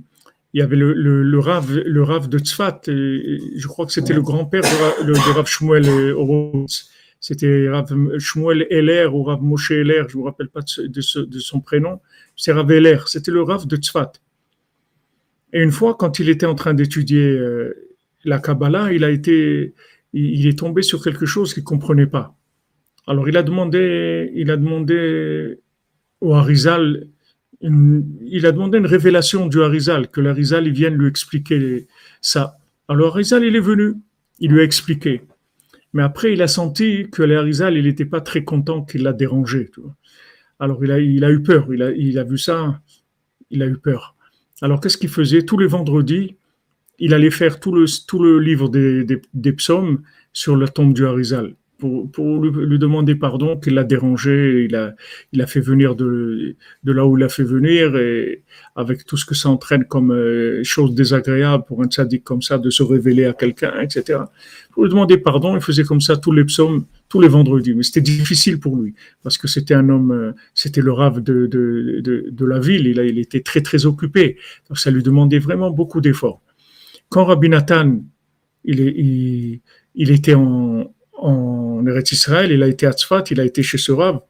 il y avait le, le, le Rav, le Rav de Tzfat, je crois que c'était le grand-père de, de, Rav Shmuel Horowitz. C'était Rav Shmuel Heller ou Rav Moshe Heller, je ne me rappelle pas de, de, de son prénom. C'est Rav Heller, c'était le Rav de Tzfat. Et une fois, quand il était en train d'étudier euh, la Kabbalah, il a été, il est tombé sur quelque chose qu'il comprenait pas. Alors il a demandé, il a demandé au Harizal, il a demandé une révélation du Harizal, que l'Harizal il vienne lui expliquer ça. Alors Harizal il est venu, il lui a expliqué. Mais après il a senti que l'Harizal il n'était pas très content qu'il l'a dérangé. Alors il a, eu peur, il a vu ça, il a eu peur. Alors qu'est-ce qu'il faisait Tous les vendredis, il allait faire tout le, tout le livre des, des, des psaumes sur la tombe du Harizal pour, pour lui, demander pardon qu'il l'a dérangé, il a, il a fait venir de, de là où il a fait venir et avec tout ce que ça entraîne comme euh, chose désagréable pour un tzaddik comme ça de se révéler à quelqu'un, etc. Pour lui demander pardon, il faisait comme ça tous les psaumes, tous les vendredis, mais c'était difficile pour lui parce que c'était un homme, euh, c'était le rave de, de, de, de, la ville, il, a, il était très très occupé, donc ça lui demandait vraiment beaucoup d'efforts. Quand Rabbi Nathan, il, était en, en Eretz Israël, il a été à Tzfat, il a été chez ce Rav,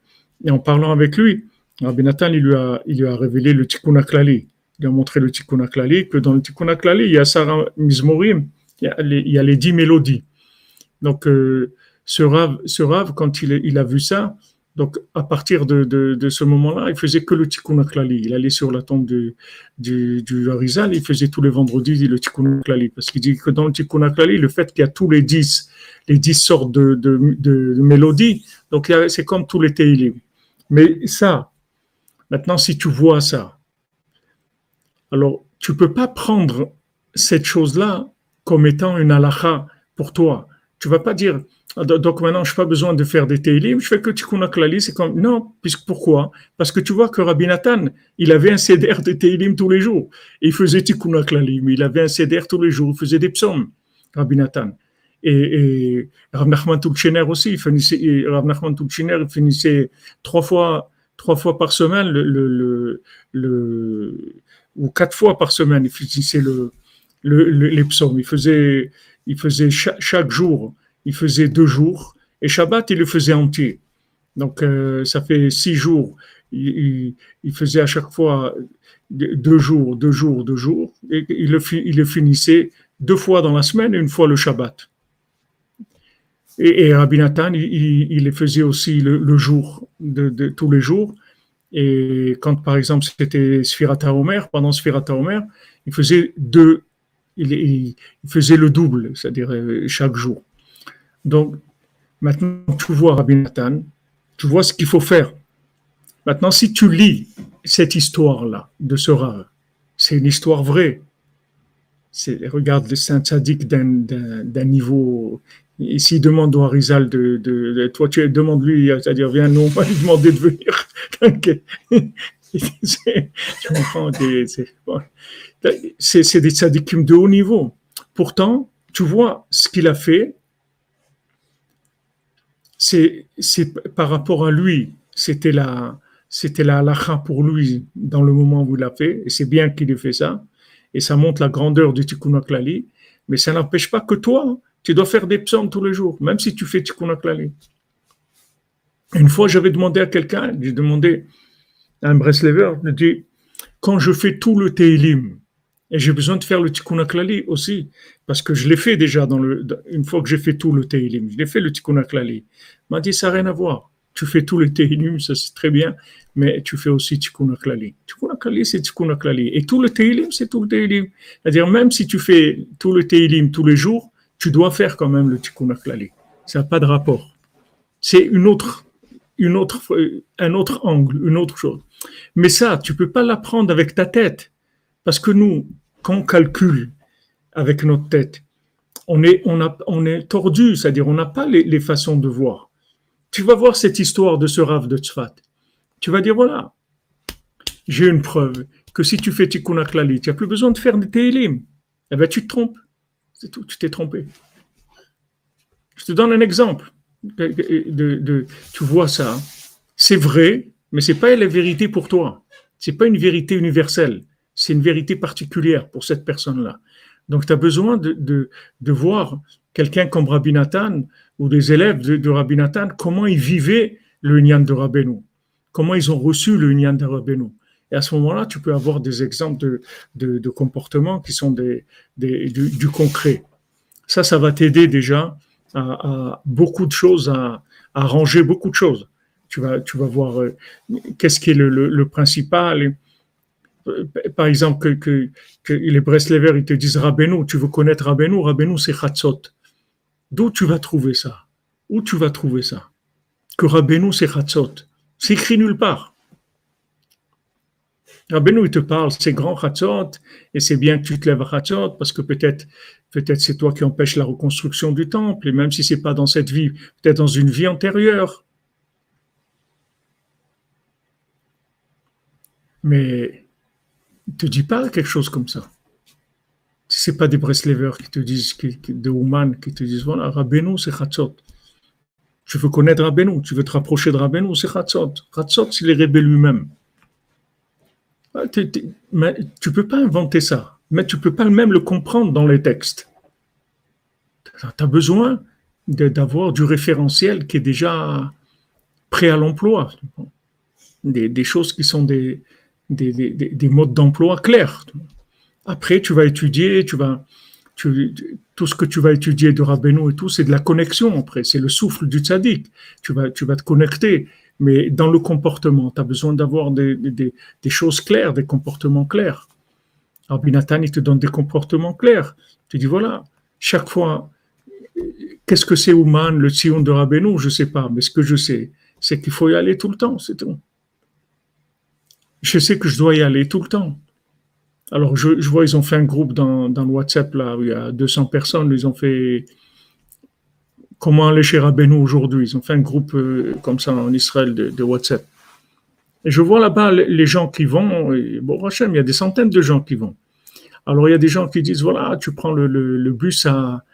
et en parlant avec lui, Rabbi Nathan, il lui a, lui révélé le Tikkun HaKlali. Il a montré le Tikkun HaKlali, que dans le Tikkun HaKlali, il y a Sarah Mizmorim, il y a les, dix mélodies. Donc, euh, ce, Rav, ce Rav, quand il a vu ça, donc à partir de, ce moment-là, il faisait que le Tikkun HaKlali. Il allait sur la tombe du, du, Harizal, il faisait tous les vendredis le Tikkun HaKlali. Parce qu'il dit que dans le Tikkun HaKlali, le fait qu'il y a tous les dix les dix sortes de, mélodies. Donc, c'est comme tous les Teilim. Mais ça, maintenant, si tu vois ça, alors tu peux pas prendre cette chose-là comme étant une halakha pour toi. Tu vas pas dire, donc maintenant, je n'ai pas besoin de faire des Teilim, je fais que Tikkun HaKlali, c'est comme, non, puisque pourquoi? Parce que tu vois que Rabbi Nathan, il avait un CDR de Teilim tous les jours. Il faisait Tikkun HaKlali, mais il avait un CDR tous les jours, il faisait des psaumes, Rabbi Nathan et, et Nachman aussi, il finissait, Nachman finissait trois fois, trois fois par semaine, le, le, le, ou quatre fois par semaine, il finissait le, le, les psaumes. Il faisait, il faisait chaque, jour, il faisait deux jours, et Shabbat, il le faisait entier. Donc, euh, ça fait six jours. Il, faisait à chaque fois deux jours, deux jours, deux jours, et il le, finissait deux fois dans la semaine et une fois le Shabbat. Et, et Rabbi Nathan, il, il, faisait aussi le, jour, de, de, tous les jours. Et quand, par exemple, c'était Sfirata Omer, pendant Sfirata Omer, il faisait deux, il, faisait le double, c'est-à-dire euh, chaque jour. Donc, maintenant, tu vois Rabbi Nathan, tu vois ce qu'il faut faire. Maintenant, si tu lis cette histoire-là de ce c'est une histoire vraie. Regarde le Saint Sadiq d'un niveau s'il demande au Harizal de, de, de, toi, tu demande-lui, c'est-à-dire, viens, nous, on va lui demander de venir. tu comprends, c'est des tzadikim de haut niveau. Pourtant, tu vois, ce qu'il a fait, c'est par rapport à lui, c'était la, c'était la pour lui dans le moment où il l'a fait, et c'est bien qu'il ait fait ça, et ça montre la grandeur du Tikkun HaKlali, mais ça n'empêche pas que toi, tu dois faire des psaumes tous les jours, même si tu fais Tikkun HaKlali. Une fois, j'avais demandé à quelqu'un, j'ai demandé à un Breslever, je dit, quand je fais tout le Teilim, et j'ai besoin de faire le Tikkun aussi, parce que je l'ai fait déjà dans le, une fois que j'ai fait tout le Teilim, je l'ai fait le Tikkun HaKlali. Il m'a dit, ça n'a rien à voir. Tu fais tout le Teilim, ça c'est très bien, mais tu fais aussi Tikkun HaKlali. Tikkun c'est Tikkun. Et tout le Teilim, c'est tout le Teilim. C'est-à-dire, même si tu fais tout le Teilim tous les jours, tu dois faire quand même le tikkun. Ça n'a pas de rapport. C'est une autre, une autre, un autre angle, une autre chose. Mais ça, tu peux pas l'apprendre avec ta tête. Parce que nous, quand on calcule avec notre tête, on est, tordu, c'est-à-dire on n'a pas les, façons de voir. Tu vas voir cette histoire de ce Rav de Tzfat. Tu vas dire, voilà, j'ai une preuve que si tu fais Tikkun HaKlali, tu n'as plus besoin de faire des Teilim. Eh bien, tu te trompes. C'est tout, tu t'es trompé. Je te donne un exemple. Tu vois ça, c'est vrai, mais c'est pas la vérité pour toi. C'est pas une vérité universelle. C'est une vérité particulière pour cette personne-là. Donc, tu as besoin de, de, de voir quelqu'un comme Rabbi Nathan ou des élèves de, de Rabbi Nathan, comment ils vivaient le Nyan de Rabbeinu, comment ils ont reçu le Nyan de Rabbeinu. Et à ce moment-là, tu peux avoir des exemples de, de, comportements qui sont des, des, du, concret. Ça, ça va t'aider déjà à, beaucoup de choses, à, à, ranger beaucoup de choses. Tu vas, tu vas voir euh, qu'est-ce qui est le, le principal. Par exemple, que, les Breslevers, ils te disent Rabbeinu, tu veux connaître Rabbeinu, Rabbeinu c'est Chatzot. D'où tu vas trouver ça? Où tu vas trouver ça? Que Rabbeinu c'est Chatzot. C'est écrit nulle part. Rabbeinu, il te parle, c'est grand Hatzot, et c'est bien que tu te lèves à parce que peut-être peut-être c'est toi qui empêches la reconstruction du temple, et même si c'est pas dans cette vie, peut-être dans une vie antérieure. Mais ne te dis pas quelque chose comme ça. Si c'est pas des Breslevers qui te disent, qui, des Ouman qui te disent, voilà, Rabbeinu, c'est Hatzot. Tu veux connaître Rabbeinu, tu veux te rapprocher de Rabbeinu, c'est Hatzot. Hatzot, c'est les rebelles lui-même. Ah, mais tu peux pas inventer ça, mais tu peux pas même le comprendre dans les textes. Tu as besoin d'avoir du référentiel qui est déjà prêt à l'emploi. Des, choses qui sont des, des, modes d'emploi clairs. Après, tu vas étudier, tu vas, tout ce que tu vas étudier de Rabbeinu et tout, c'est de la connexion après, c'est le souffle du tzaddik. Tu vas, tu vas te connecter. Mais dans le comportement, tu as besoin d'avoir des, choses claires, des comportements clairs. Rabbi Nathan, il te donne des comportements clairs. Tu dis, voilà, chaque fois, qu'est-ce que c'est Ouman, le Sion de Rabbeinu? Je ne sais pas, mais ce que je sais, c'est qu'il faut y aller tout le temps, c'est tout. Je sais que je dois y aller tout le temps. Alors, je, vois, ils ont fait un groupe dans, le WhatsApp, là, où il y a 200 personnes, ils ont fait comment aller chez Rabbeinu aujourd'hui? Ils ont fait un groupe euh, comme ça en Israël de, WhatsApp. Et je vois là-bas les gens qui vont, bon, Hachem, il y a des centaines de gens qui vont. Alors il y a des gens qui disent, voilà, tu prends le, bus à,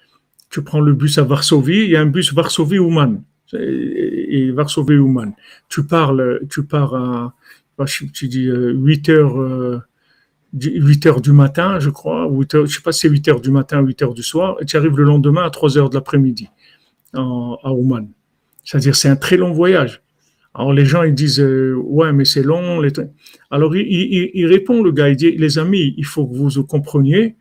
tu prends le bus à Varsovie, il y a un bus Varsovie-Ouman. Et, Varsovie-Ouman. Tu parles, tu pars à, bah, tu dis 8 euh, heures, 8 euh, heures du matin, je crois, 8 heures, je sais pas si c'est 8 heures du matin, 8 heures du soir, et tu arrives le lendemain à 3 heures de l'après-midi à Ouman. C'est-à-dire, c'est un très long voyage. Alors les gens ils disent euh, ouais mais c'est long. Alors il, répond le gars il dit les amis il faut que vous compreniez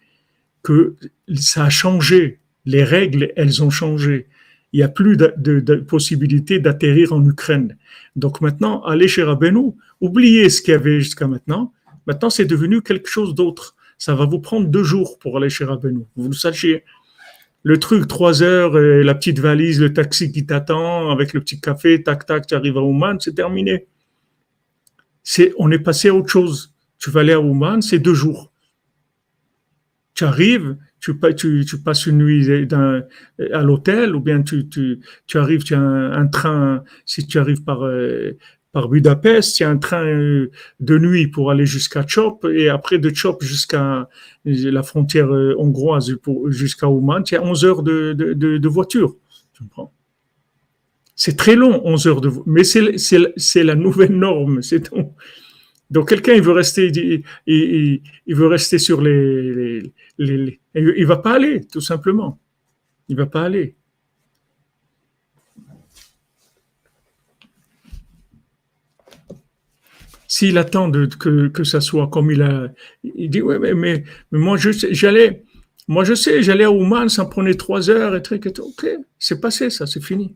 que ça a changé les règles elles ont changé il n'y a plus de, possibilité d'atterrir en Ukraine donc maintenant allez chez Rabbeinu oubliez ce qu'il y avait jusqu'à maintenant maintenant c'est devenu quelque chose d'autre ça va vous prendre deux jours pour aller chez Rabbeinu vous le sachiez le truc, trois heures, la petite valise, le taxi qui t'attend avec le petit café, tac, tac, tu arrives à Ouman, c'est terminé. C'est, on est passé à autre chose. Tu vas aller à Ouman, c'est deux jours. Tu arrives, tu, passes une nuit à l'hôtel, ou bien tu arrives, tu as un, train, si tu arrives par, euh, par Budapest, il y a un train euh, de nuit pour aller jusqu'à Chop et après de Chop jusqu'à euh, la frontière euh, hongroise jusqu'à Ouman, il y a 11 heures de, voiture. C'est très long, 11 heures de voiture, mais c'est la nouvelle norme, c'est tout. Donc quelqu'un il veut rester, il, il, veut rester sur les, les, les, il va pas aller, tout simplement. Il va pas aller. S'il attend que, que ça soit comme il a. Il dit Oui, mais, mais, moi, j'allais. Moi, je sais, j'allais à Ouman, ça me prenait trois heures et truc et Ok, c'est passé, ça, c'est fini.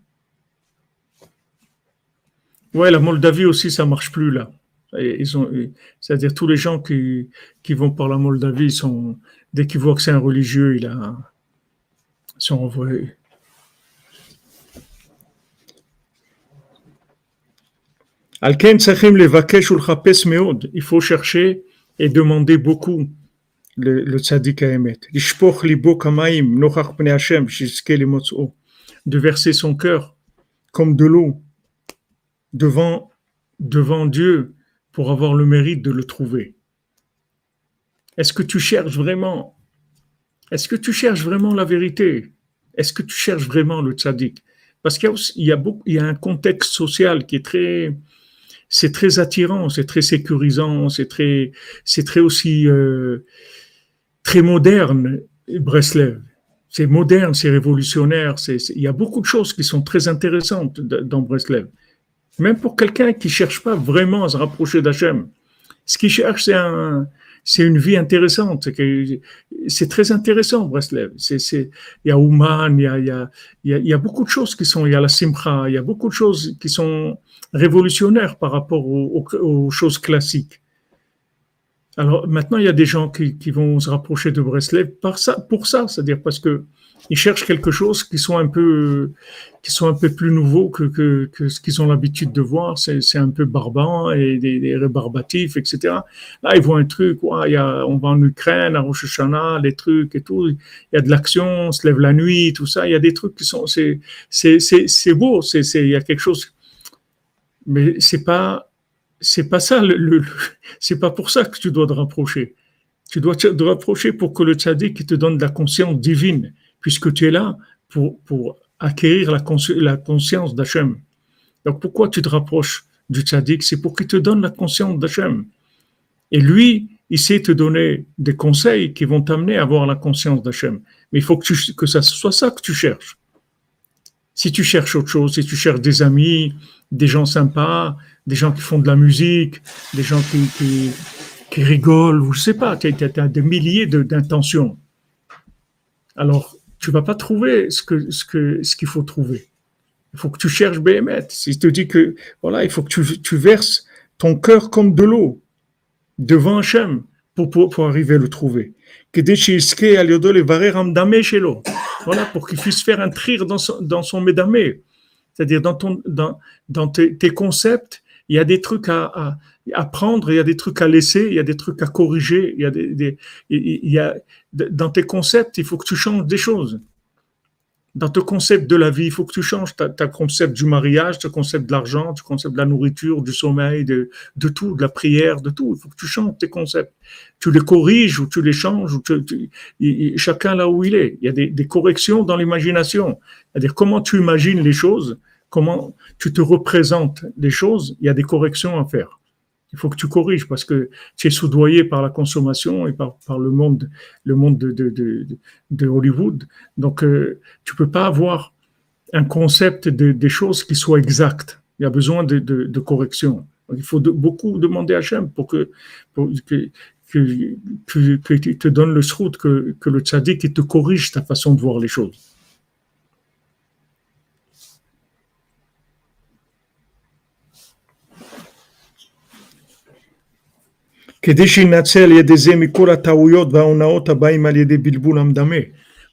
Ouais, la Moldavie aussi, ça marche plus là. ils ont, c'est-à-dire tous les gens qui, qui vont par la Moldavie, sont, dès qu'ils voient que c'est un religieux, ils sont envoyés. Il faut chercher et demander beaucoup le, le tzaddik de verser son cœur comme de l'eau devant, devant Dieu pour avoir le mérite de le trouver. Est-ce que tu cherches vraiment Est-ce que tu cherches vraiment la vérité? Est-ce que tu cherches vraiment le tzaddik Parce qu'il y, y a un contexte social qui est très, c'est très attirant, c'est très sécurisant, c'est très, c'est très aussi euh, très moderne, Breslev. C'est moderne, c'est révolutionnaire. C'est, il y a beaucoup de choses qui sont très intéressantes dans Breslev. Même pour quelqu'un qui cherche pas vraiment à se rapprocher d'Hachem. Ce qu'il cherche, c'est un, c'est une vie intéressante. C'est très intéressant, Breslev. Il y a Ouman, il y a, beaucoup de choses qui sont, il y a la Simcha, il y a beaucoup de choses qui sont révolutionnaires par rapport aux, choses classiques. Alors maintenant, il y a des gens qui, vont se rapprocher de Breslev pour ça, c'est-à-dire parce que ils cherchent quelque chose qui sont un peu, qui sont un peu plus nouveaux que, que, ce qu'ils ont l'habitude de voir. C'est, un peu barbant et des, des rébarbatifs, etc. Là, ils voient un truc, ouais, on va en Ukraine, à Rosh Hashanah, les trucs et tout. Il y a de l'action, on se lève la nuit, tout ça. Il y a des trucs qui sont, c'est, beau, il y a quelque chose. Mais c'est pas, pas ça, le, c'est pas pour ça que tu dois te rapprocher. Tu dois te rapprocher pour que le tzaddik te donne de la conscience divine puisque tu es là pour, pour acquérir la, la conscience d'Hachem. Donc pourquoi tu te rapproches du tzaddik? C'est pour qu'il te donne la conscience d'Hachem. Et lui, il sait te donner des conseils qui vont t'amener à avoir la conscience d'Hachem. Mais il faut que, tu, que ça soit ça que tu cherches. Si tu cherches autre chose, si tu cherches des amis, des gens sympas, des gens qui font de la musique, des gens qui, qui, qui rigolent, ou je sais pas, tu as, des milliers d'intentions. Alors, tu vas pas trouver ce que ce que ce qu'il faut trouver. Il faut que tu cherches Béhémet. Si te dis que voilà, il faut que tu, tu verses ton cœur comme de l'eau devant Hachem pour, pour, pour arriver à le trouver. Voilà, pour qu'il puisse faire un trir dans son, dans son médamé. C'est-à-dire dans, ton, dans, dans tes, concepts, il y a des trucs à, à, à, prendre, il y a des trucs à laisser, il y a des trucs à corriger, il y a des il y a, dans tes concepts, il faut que tu changes des choses. Dans ton concept de la vie, il faut que tu changes ta, concept du mariage, ton concept de l'argent, ton concept de la nourriture, du sommeil, de, tout, de la prière, de tout. Il faut que tu changes tes concepts. Tu les corriges ou tu les changes. Tu, chacun là où il est. Il y a des corrections dans l'imagination. C'est-à-dire comment tu imagines les choses, comment tu te représentes les choses, il y a des corrections à faire il faut que tu corriges parce que tu es soudoyé par la consommation et par, par le monde, le monde de, de, de, Hollywood. Donc, euh, tu peux pas avoir un concept de, des choses qui soit exact. Il y a besoin de correction. Il faut beaucoup demander à Hachem pour que, pour que, que, que, que, te donne le srout, que, que le tzaddik te corrige ta façon de voir les choses.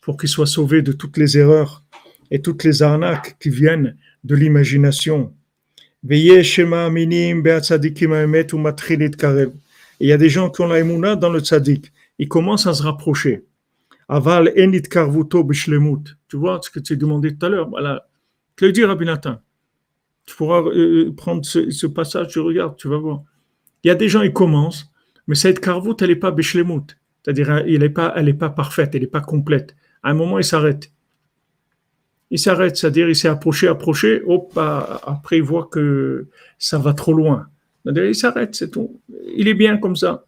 Pour qu'il soit sauvé de toutes les erreurs et toutes les arnaques qui viennent de l'imagination. Et il y a des gens qui ont la émouna dans le tzaddik. Ils commencent à se rapprocher. Aval enit karvuto Tu vois ce que tu as demandé tout à l'heure? Voilà. Tu le dis, Rabbi. Tu pourras euh, prendre ce, ce passage, tu regardes, tu vas voir. Il y a des gens, ils commencent, mais cette karvout, elle n'est pas bishlemut. C'est-à-dire, elle n'est pas, elle pas parfaite, elle n'est pas complète. À un moment, il s'arrête. Il s'arrête, c'est-à-dire, il s'est approché, approché, hop, après, il voit que ça va trop loin. Il s'arrête, c'est tout. Il est bien comme ça.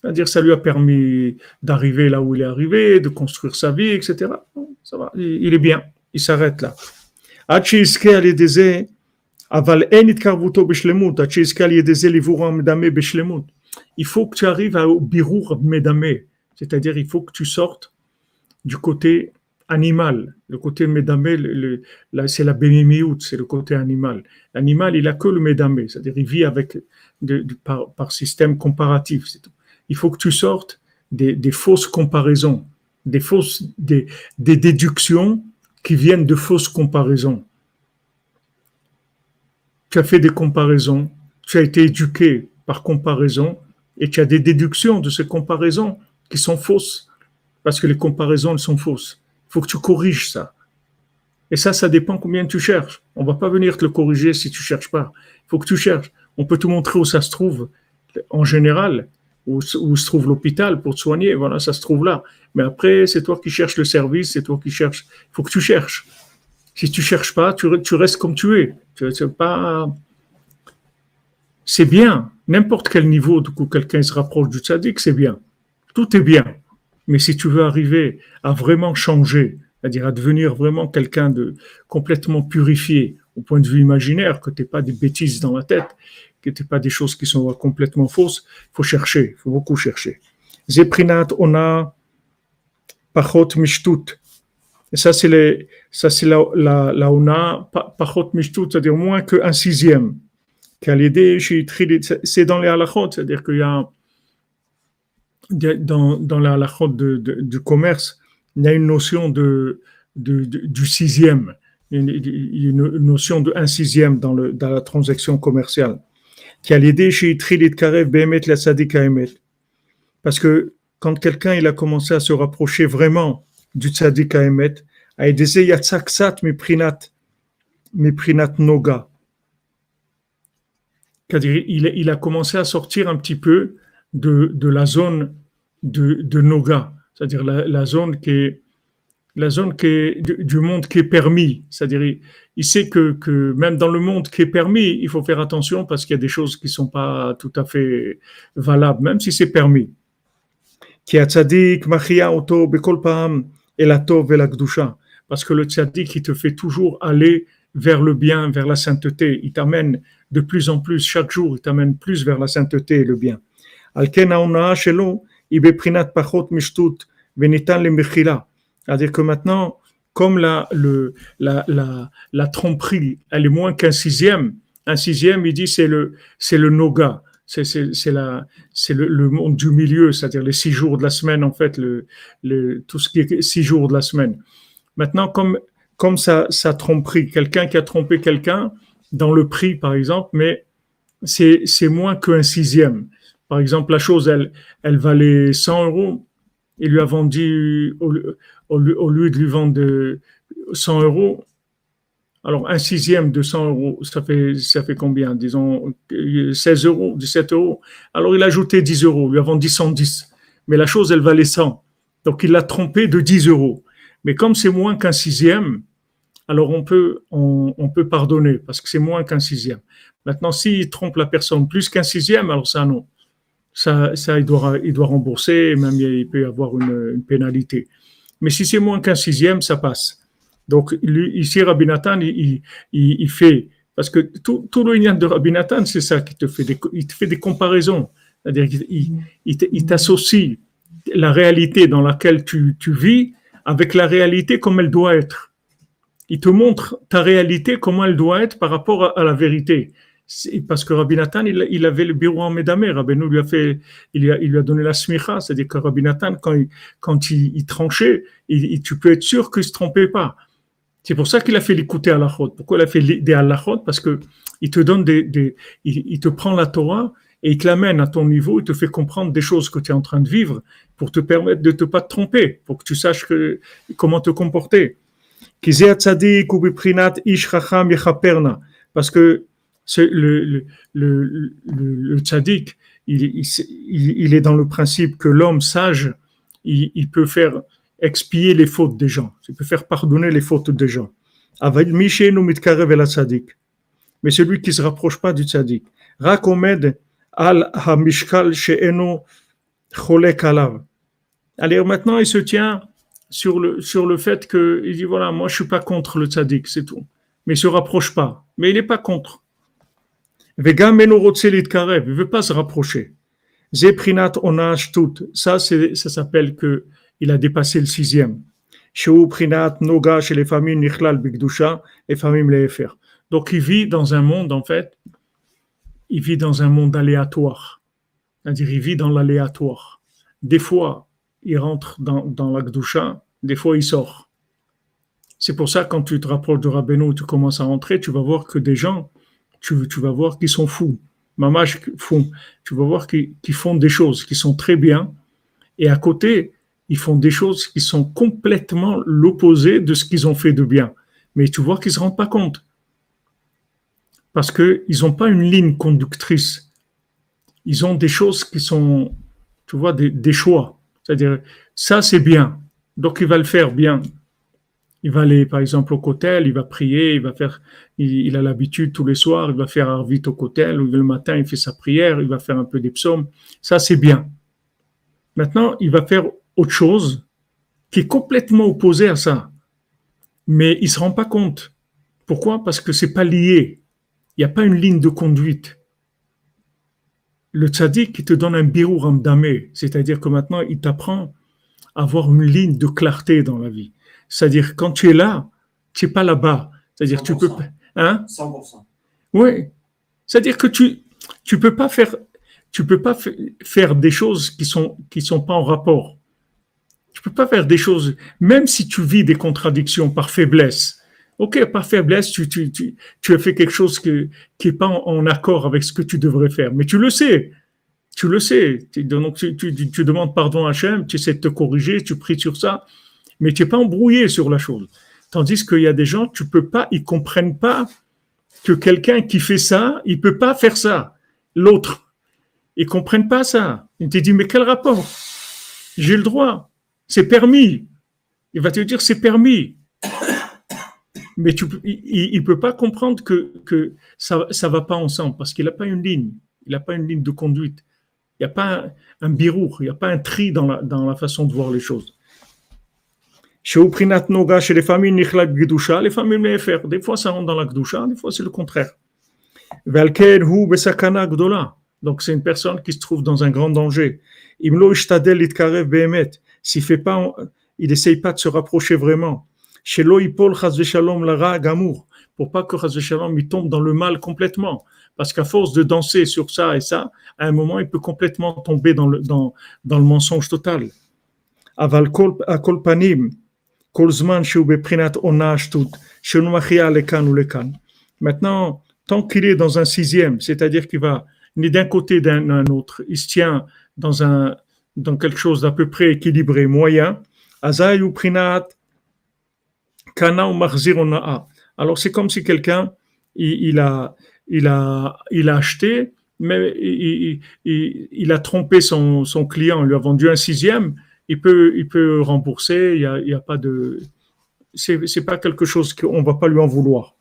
C'est-à-dire, ça lui a permis d'arriver là où il est arrivé, de construire sa vie, etc. Ça va, il est bien. Il s'arrête là. Aval enit karvuto bishlemut, bishlemut il faut que tu arrives au birour médamé, c'est-à-dire il faut que tu sortes du côté animal. Le côté médamé, c'est la bémimiout, c'est le côté animal. L'animal, il a que le médamé, c'est-à-dire il vit avec par, système comparatif. Il faut que tu sortes des, fausses comparaisons, des fausses des déductions qui viennent de fausses comparaisons. Tu as fait des comparaisons, tu as été éduqué par comparaison, et tu as des déductions de ces comparaisons qui sont fausses, parce que les comparaisons elles sont fausses. Il faut que tu corriges ça. Et ça, ça dépend combien tu cherches. On va pas venir te le corriger si tu cherches pas. Il faut que tu cherches. On peut te montrer où ça se trouve, en général, où, se trouve l'hôpital pour te soigner. Voilà, ça se trouve là. Mais après, c'est toi qui cherches le service, c'est toi qui cherches. Il faut que tu cherches. Si tu cherches pas, tu, tu restes comme tu es. Tu, pas. C'est bien n'importe quel niveau où quelqu'un se rapproche du tzaddik, c'est bien. Tout est bien. Mais si tu veux arriver à vraiment changer, c'est-à-dire à devenir vraiment quelqu'un de complètement purifié au point de vue imaginaire, que tu pas des bêtises dans la tête, que tu pas des choses qui sont complètement fausses, il faut chercher, il faut beaucoup chercher. Zeprinat ona pachot mishtut. Et ça, c'est ça, c'est la, la, la ona pachot mishtut, c'est-à-dire moins qu'un sixième c'est dans les halachot, c'est-à-dire qu'il y a dans, dans la halachot du commerce, il y a une notion de, de- du sixième, une, notion de un sixième dans, le, dans la transaction commerciale. Qui a l'idée. Parce que quand quelqu'un il a commencé à se rapprocher vraiment du Tzadik Haemet, a aidé Yatsaksat Miprinat, Miprinat Noga. Il, il a commencé à sortir un petit peu de, la zone de, Noga, c'est-à-dire la, zone qui est la zone du, monde qui est permis. C'est-à-dire, il, sait que, même dans le monde qui est permis, il faut faire attention parce qu'il y a des choses qui sont pas tout à fait valables, même si c'est permis. Parce que le tzaddik, il te fait toujours aller vers le bien, vers la sainteté. Il t'amène de plus en plus chaque jour il t'amène plus vers la sainteté et le bien. C'est-à-dire que maintenant, comme la, le, la, la, la, tromperie, elle est moins qu'un sixième, un sixième, il dit, c'est le, c'est le noga, c'est, c'est, c'est, la, c'est le, monde du milieu, c'est-à-dire les six jours de la semaine, en fait, le, le, tout ce qui est six jours de la semaine. Maintenant, comme, comme ça, ça tromperie, quelqu'un qui a trompé quelqu'un, dans le prix, par exemple, mais c'est, moins qu'un sixième. Par exemple, la chose, elle, valait 100 euros, il lui a vendu, au, lieu- de lui vendre de 100 euros, alors un sixième de 100 euros, ça fait, combien? Disons euh, 16 euros, 17 euros. Alors il a ajouté 10 euros, lui a vendu 110. Mais la chose, elle valait 100. Donc il l'a trompé de 10 euros. Mais comme c'est moins qu'un sixième, alors on peut, on, on peut pardonner parce que c'est moins qu'un sixième. Maintenant, s'il trompe la personne plus qu'un sixième, alors ça non. Ça, ça il, doit, il doit rembourser, et même il peut y avoir une, une pénalité. Mais si c'est moins qu'un sixième, ça passe. Donc lui, ici, Rabbi Nathan, il, il, il- fait, parce que tout, tout le lien de Rabbi Nathan, c'est ça qui te fait des, il te fait des comparaisons. C'est-à-dire qu'il il t'associe la réalité dans laquelle tu, tu vis avec la réalité comme elle doit être. Il te montre ta réalité comment elle doit être par rapport à, la vérité. Parce que Rabbi Nathan, il, avait le bureau en Médamé. Rabbi nous lui a fait, il lui a, donné la smicha, c'est-à-dire que Rabbi Nathan, quand il, il, tranchait, tu peux être sûr qu'il se trompait pas. C'est pour ça qu'il a fait l'écouter à la chôte. Pourquoi il a fait des à la Parce que il te donne des, il, te prend la Torah et il te l'amène à ton niveau, il te fait comprendre des choses que tu es en train de vivre pour te permettre de ne pas te tromper, pour que tu saches comment te comporter. Parce que le, le, le, le tzaddik, il, il, il, est dans le principe que l'homme sage, il, il, peut faire expier les fautes des gens, il peut faire pardonner les fautes des gens. Mais celui qui ne se rapproche pas du tzaddik, Rakomed al Hamishkal She'eno Cholek Alav. Alors maintenant, il se tient sur le, sur le fait que, il dit voilà, moi je suis pas contre le tzaddik, c'est tout. Mais il se rapproche pas. Mais il n'est pas contre. Vegam eno rotse litkarev, il veut pas se rapprocher. Zeprinat onach tout. Ça, c'est, ça s'appelle que il a dépassé le sixième. Prinat noga chez les familles nichlal bigdusha et familles lefer. Donc il vit dans un monde, en fait, il vit dans un monde aléatoire. C'est-à-dire, il vit dans l'aléatoire. Des fois, il rentre dans, dans la Gdusha, des fois il sort. C'est pour ça, quand tu te rapproches de Rabbeinu, tu commences à rentrer, tu vas voir que des gens, tu, vas voir qu'ils sont fous. Mamash font. Tu vas voir qu'ils font des choses qui sont très bien, et à côté, ils font des choses qui sont complètement l'opposé de ce qu'ils ont fait de bien. Mais tu vois qu'ils ne se rendent pas compte. Parce qu'ils n'ont pas une ligne conductrice. Ils ont des choses qui sont, tu vois, des choix. C'est-à-dire, ça c'est bien. Donc il va le faire bien. Il va aller, par exemple, au cotel, il va prier, il va faire, il, a l'habitude tous les soirs, il va faire Arvit au cotel, ou le matin il fait sa prière, il va faire un peu des psaumes. Ça c'est bien. Maintenant, il va faire autre chose qui est complètement opposé à ça. Mais il se rend pas compte. Pourquoi? Parce que c'est pas lié. Il n'y a pas une ligne de conduite. Le tzaddik, il te donne un birou ramdamé, c'est-à-dire que maintenant, il t'apprend à avoir une ligne de clarté dans la vie. C'est-à-dire, quand tu es là, tu n'es pas là-bas. C'est-à-dire, tu peux. 100%. Hein? 100%. Oui. C'est-à-dire que tu tu peux pas faire. tu peux pas faire des choses qui sont qui sont pas en rapport. Tu peux pas faire des choses, même si tu vis des contradictions par faiblesse. Ok, par faiblesse, tu, tu, tu, tu as fait quelque chose que, qui est pas en, accord avec ce que tu devrais faire. Mais tu le sais. Tu le sais. Donc, tu, tu, demandes pardon à Hachem, tu essaies de te corriger, tu pries sur ça, mais tu n'es pas embrouillé sur la chose. Tandis qu'il y a des gens, tu peux pas, ils comprennent pas que quelqu'un qui fait ça, il peut pas faire ça. L'autre, ils comprennent pas ça. Il te dit, mais quel rapport? J'ai le droit. C'est permis. Il va te dire, c'est permis. Mais il ne peut pas comprendre que, ça ne va pas ensemble parce qu'il n'a pas une ligne. Il n'a pas une ligne de conduite. Il n'y a pas un, un birour, il n'y a pas un tri dans la, façon de voir les choses. Chez Noga, chez les familles Gdusha, les familles Mefer, des fois ça rentre dans la Gdusha, des fois c'est le contraire. Velker Hu Besakana Gdola. Donc c'est une personne qui se trouve dans un grand danger. Imlo Ishtadel Itkarev Behemet. S'il fait pas, il essaye pas de se rapprocher vraiment. Chez Shalom Lara Gamour. Pour pas que Shalom il tombe dans le mal complètement. Parce qu'à force de danser sur ça et ça, à un moment, il peut complètement tomber dans le, dans, dans le mensonge total. Aval Kol Panim. Maintenant, tant qu'il est dans un sixième, c'est-à-dire qu'il va ni d'un côté d'un autre, il se tient dans, un, dans quelque chose d'à peu près équilibré, moyen, alors c'est comme si quelqu'un, il, a, il, a, il a acheté, mais il, a trompé son, client, il lui a vendu un sixième, il peut, il peut rembourser, il n'y a, a pas de. C'est, c'est pas quelque chose qu'on va pas lui en vouloir.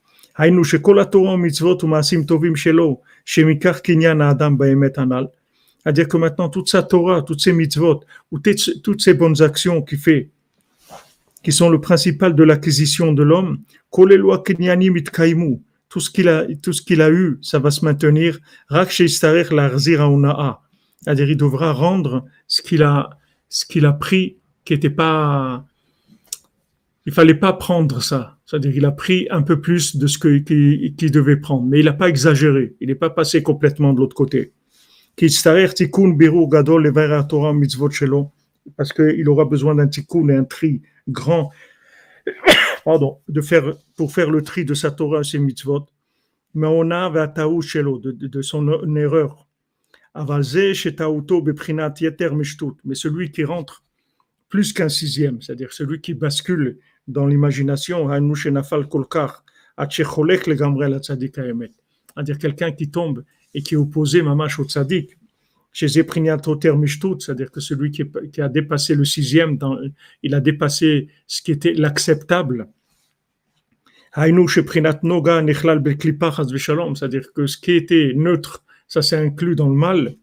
C'est-à-dire que maintenant, toute sa Torah, toutes ces mitzvot, ou toutes ces bonnes actions qu'il fait, qui sont le principal de l'acquisition de l'homme, tout ce qu'il a, tout ce qu'il a eu, ça va se maintenir. C'est-à-dire, il devra rendre ce qu'il a, ce qu'il a pris qui n'était pas. Il fallait pas prendre ça. C'est-à-dire qu'il a pris un peu plus de ce qu'il devait prendre, mais il n'a pas exagéré. Il n'est pas passé complètement de l'autre côté. Parce qu'il aura besoin d'un tikkun et un tri grand pardon, de faire, pour faire le tri de sa Torah et ses mitzvot. Mais on a de, de son erreur mais celui qui rentre plus qu'un sixième, c'est-à-dire celui qui bascule dans l'imagination, c'est-à-dire quelqu'un qui tombe et qui est opposé mamash au tzaddik. Chez c'est-à-dire que celui qui, a dépassé le sixième, il a dépassé ce qui était l'acceptable. C'est-à-dire que ce qui était neutre ça c'est inclus dans le mal.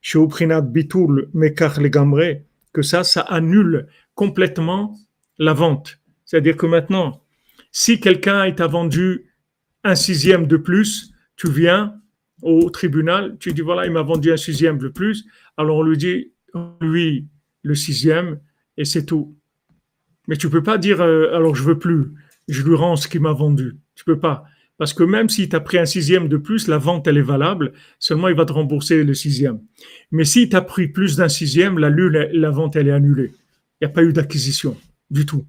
Chez Uprinat Bitul Mekar Legamre, que ça, ça annule complètement la vente. C'est-à-dire que maintenant, si quelqu'un est vendu un sixième de plus, tu viens au tribunal, tu dis voilà, il m'a vendu un sixième de plus, alors on lui dit, lui, le sixième, et c'est tout. Mais tu peux pas dire, euh, alors je veux plus, je lui rends ce qu'il m'a vendu. Tu peux pas. Parce que même s'il t'a pris un sixième de plus, la vente, elle est valable. Seulement, il va te rembourser le sixième. Mais s'il t'a pris plus d'un sixième, la, la vente, elle est annulée. Il n'y a pas eu d'acquisition du tout.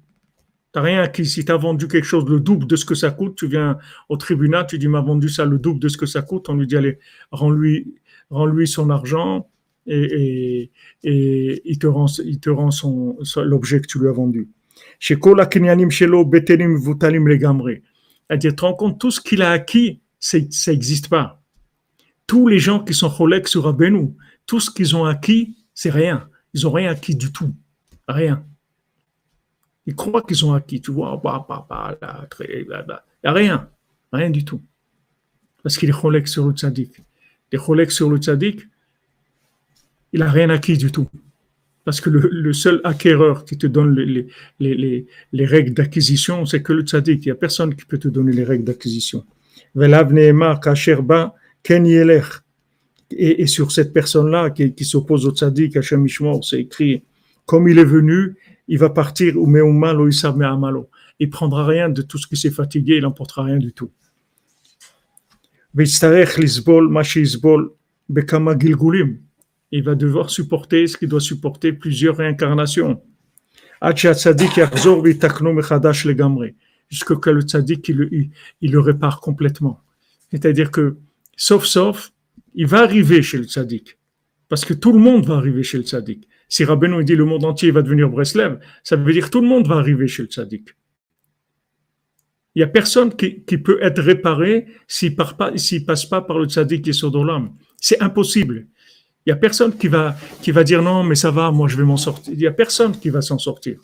Rien acquis. Si tu as vendu quelque chose le double de ce que ça coûte, tu viens au tribunal, tu dis, m'a vendu ça le double de ce que ça coûte. On lui dit, allez, rends-lui rends -lui son argent et, et, il te rend, il te rend son, l'objet que tu lui as vendu. Chez Kola Kenyanim Shelo Betelim Vutalim Legamre c'est-à-dire, tu te rends compte, tout ce qu'il a acquis, ça n'existe pas. Tous les gens qui sont cholèques sur Abenu, tout ce qu'ils ont acquis, c'est rien. Ils n'ont rien acquis du tout. Rien. Ils croient qu'ils ont acquis, tu vois, bah, bah, bah, il n'y a rien. Rien du tout. Parce qu'il est cholèque sur le tzaddik. Il est sur tzaddik, il n'a rien acquis du tout. Parce que le, seul acquéreur qui te donne les, les, les, règles d'acquisition, c'est que le tzaddik. Il n'y a personne qui peut te donner les règles d'acquisition. Et, et sur cette personne-là qui, qui s'oppose au tzaddik, Mishmor, c'est écrit, comme il est venu, il va partir, ou il prendra rien de tout ce qui s'est fatigué, il n'emportera rien du tout. Il va devoir supporter ce qu'il doit supporter plusieurs réincarnations. Jusque que le tzaddik, il, le répare complètement. C'est-à-dire que, sauf, sauf, il va arriver chez le tzaddik. Parce que tout le monde va arriver chez le tzaddik. Si Rabbeinu dit le monde entier va devenir Breslev, ça veut dire tout le monde va arriver chez le tzaddik. Il n'y a personne qui, qui, peut être réparé s'il ne passe pas par le tzaddik et l'âme. C'est impossible. Il n'y a personne qui va, qui va dire non, mais ça va, moi je vais m'en sortir. Il n'y a personne qui va s'en sortir.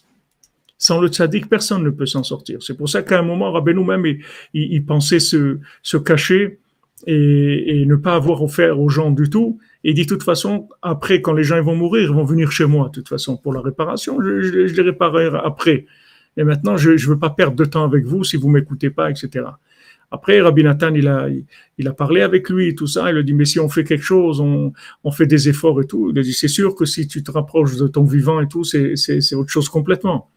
Sans le tzaddik, personne ne peut s'en sortir. C'est pour ça qu'à un moment, Rabbeinu même, il, il, pensait se, se cacher et, et, ne pas avoir offert aux gens du tout. Et dit, de toute façon, après, quand les gens vont mourir, ils vont venir chez moi, de toute façon, pour la réparation. Je, je, je les réparerai après. Et maintenant, je ne veux pas perdre de temps avec vous si vous m'écoutez pas, etc. Après, Rabbi Nathan, il a, il a parlé avec lui et tout ça. Il a dit, mais si on fait quelque chose, on, on fait des efforts et tout. Il a dit, c'est sûr que si tu te rapproches de ton vivant et tout, c'est, autre chose complètement.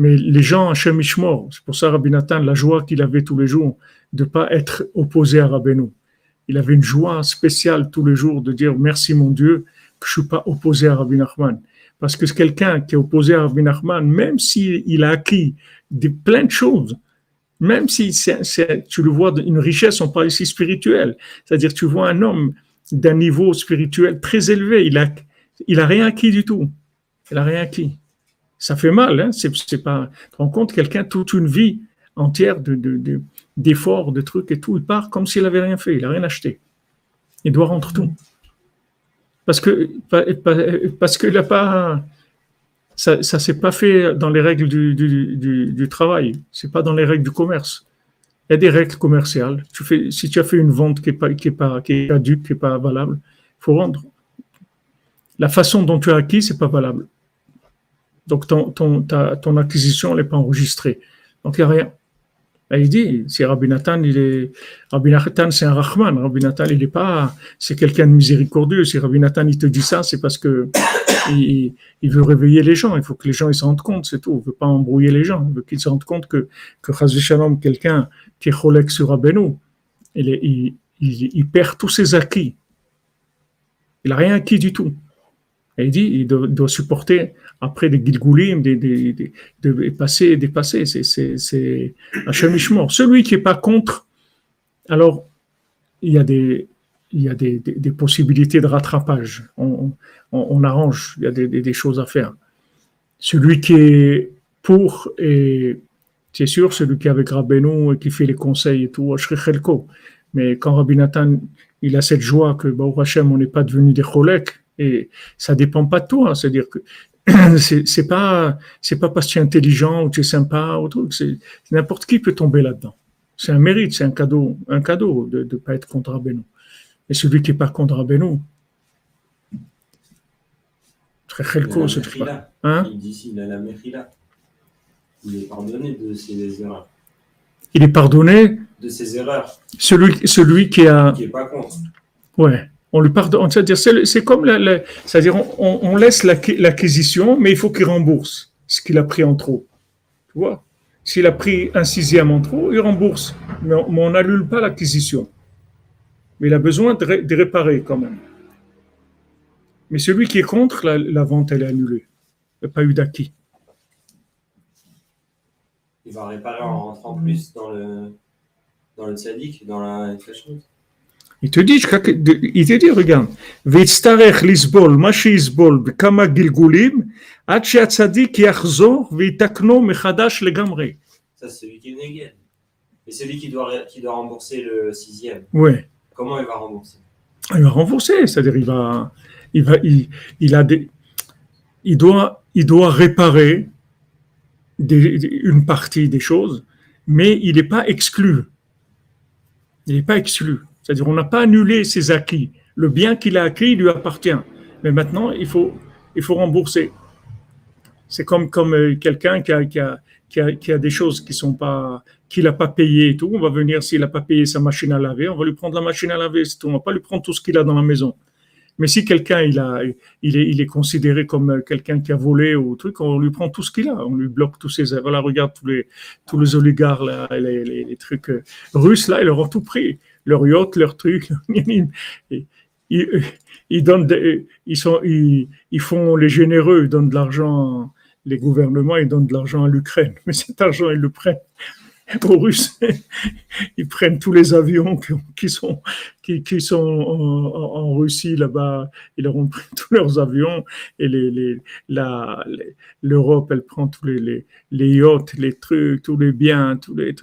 Mais les gens, Hachem Ishmor, c'est pour ça Rabbi Nathan, la joie qu'il avait tous les jours de pas être opposé à Rabbeinu. Il avait une joie spéciale tous les jours de dire, merci mon Dieu, que je suis pas opposé à Rabbi Nachman. Parce que c'est quelqu'un qui est opposé à Rabbi Nachman, même s'il a acquis des, plein de choses, même si tu le vois une richesse, on parle ici spirituelle, c'est-à-dire tu vois un homme d'un niveau spirituel très élevé, il a, il a rien acquis du tout. Il a rien acquis. Ça fait mal, hein? C'est, pas. Tu compte, quelqu'un toute une vie entière de, de, d'efforts, de, trucs et tout, il part comme s'il avait rien fait, il a rien acheté. Il doit rendre tout. Parce que parce qu'il n'a pas ça ne s'est pas fait dans les règles du, du, du, du travail, c'est pas dans les règles du commerce. Il y a des règles commerciales. Tu fais, si tu as fait une vente qui n'est pas, qui est pas, qui est caduque, qui n'est pas valable, faut rendre. La façon dont tu as acquis, c'est pas valable. Donc ton, ton, ta, ton acquisition n'est pas enregistrée. Donc il n'y a rien. Là, il dit, si Rabbi Nathan, il est, Rabbi Nathan, c'est un Rahman. Rabbi Nathan, il n'est pas, c'est quelqu'un de miséricordieux. Si Rabbi Nathan, il te dit ça, c'est parce que il, il, veut réveiller les gens. Il faut que les gens, ils se rendent compte, c'est tout. Il veut pas embrouiller les gens. Il veut qu'ils se rendent compte que, que Shalom, quelqu'un qui est cholek sur Rabbeinu, il, il, il, perd tous ses acquis. Il n'a rien acquis du tout. Et il dit, il doit, supporter après des gilgoulim, des, des, des, de passer, dépasser. C'est Hachem Ishmor. Celui qui n'est pas contre, alors il y a des, il y a des, des possibilités de rattrapage. On, on, arrange, il y a des, choses à faire. Celui qui est pour, c'est sûr, celui qui est avec Rabbeinu et qui fait les conseils et tout, mais quand Rabbi Nathan, il a cette joie que, bah, Hachem, on n'est pas devenu des cholèques, et ça dépend pas de toi. C'est-à-dire que c'est pas c'est pas parce que tu es intelligent ou tu es sympa ou truc. C'est n'importe qui peut tomber là-dedans. C'est un mérite, c'est un cadeau, un cadeau de ne pas être contre Rabbeinu. Et celui qui est pas contre Rabbeinu, très chelko, ce truc hein? Il dit il a la Il est pardonné de ses erreurs. Il est pardonné de ses erreurs. Celui, celui qui a. Qui est pas contre. Ouais. On lui pardonne. C'est-à-dire, c'est comme la, c'est-à-dire, on, laisse l'acquisition, mais il faut qu'il rembourse ce qu'il a pris en trop. Tu vois? S'il a pris un sixième en trop, il rembourse. Mais on n'annule pas l'acquisition. Mais il a besoin de, réparer quand même. Mais celui qui est contre, la, vente, elle est annulée. Il n'y a pas eu d'acquis. Il va réparer en rentrant plus dans le, dans le dans la. Il te dit, il te dit, regarde, ויצטרך לסבול מה שיסבול בכמה גלגולים עד שהצדיק יחזור ויתקנו מחדש לגמרי. Ça, c'est celui qui est négué. Et celui qui doit, qui doit rembourser le sixième. Oui. Comment il va rembourser Il va rembourser, c'est-à-dire il va, il va, il, il a des, il doit, il doit réparer des, une partie des choses, mais il n'est pas exclu. Il n'est pas exclu. C'est-à-dire, on n'a pas annulé ses acquis. Le bien qu'il a acquis lui appartient. Mais maintenant, il faut, il faut rembourser. C'est comme, comme euh, quelqu'un qui a, qui, a, qui, a, qui a, des choses qui sont pas, qu'il n'a pas payé et tout. On va venir, s'il n'a pas payé sa machine à laver, on va lui prendre la machine à laver. On va pas lui prendre tout ce qu'il a dans la maison. Mais si quelqu'un il a, il est, il est considéré comme euh, quelqu'un qui a volé ou truc, on lui prend tout ce qu'il a, on lui bloque tous ses. Voilà, regarde tous les, tous les oligarques les, les trucs euh, russes là, ils leur ont tout pris leur yacht, leur truc. ils, donnent ils, sont, ils, ils, font les généreux, ils donnent de l'argent, les gouvernements, ils donnent de l'argent à l'Ukraine. Mais cet argent, ils le prennent aux Russes. Ils prennent tous les avions qui, sont, qui, sont en, Russie là-bas. Ils leur ont pris tous leurs avions et les, les, l'Europe, elle prend tous les, les, les, yachts, les trucs, tous les biens, tous les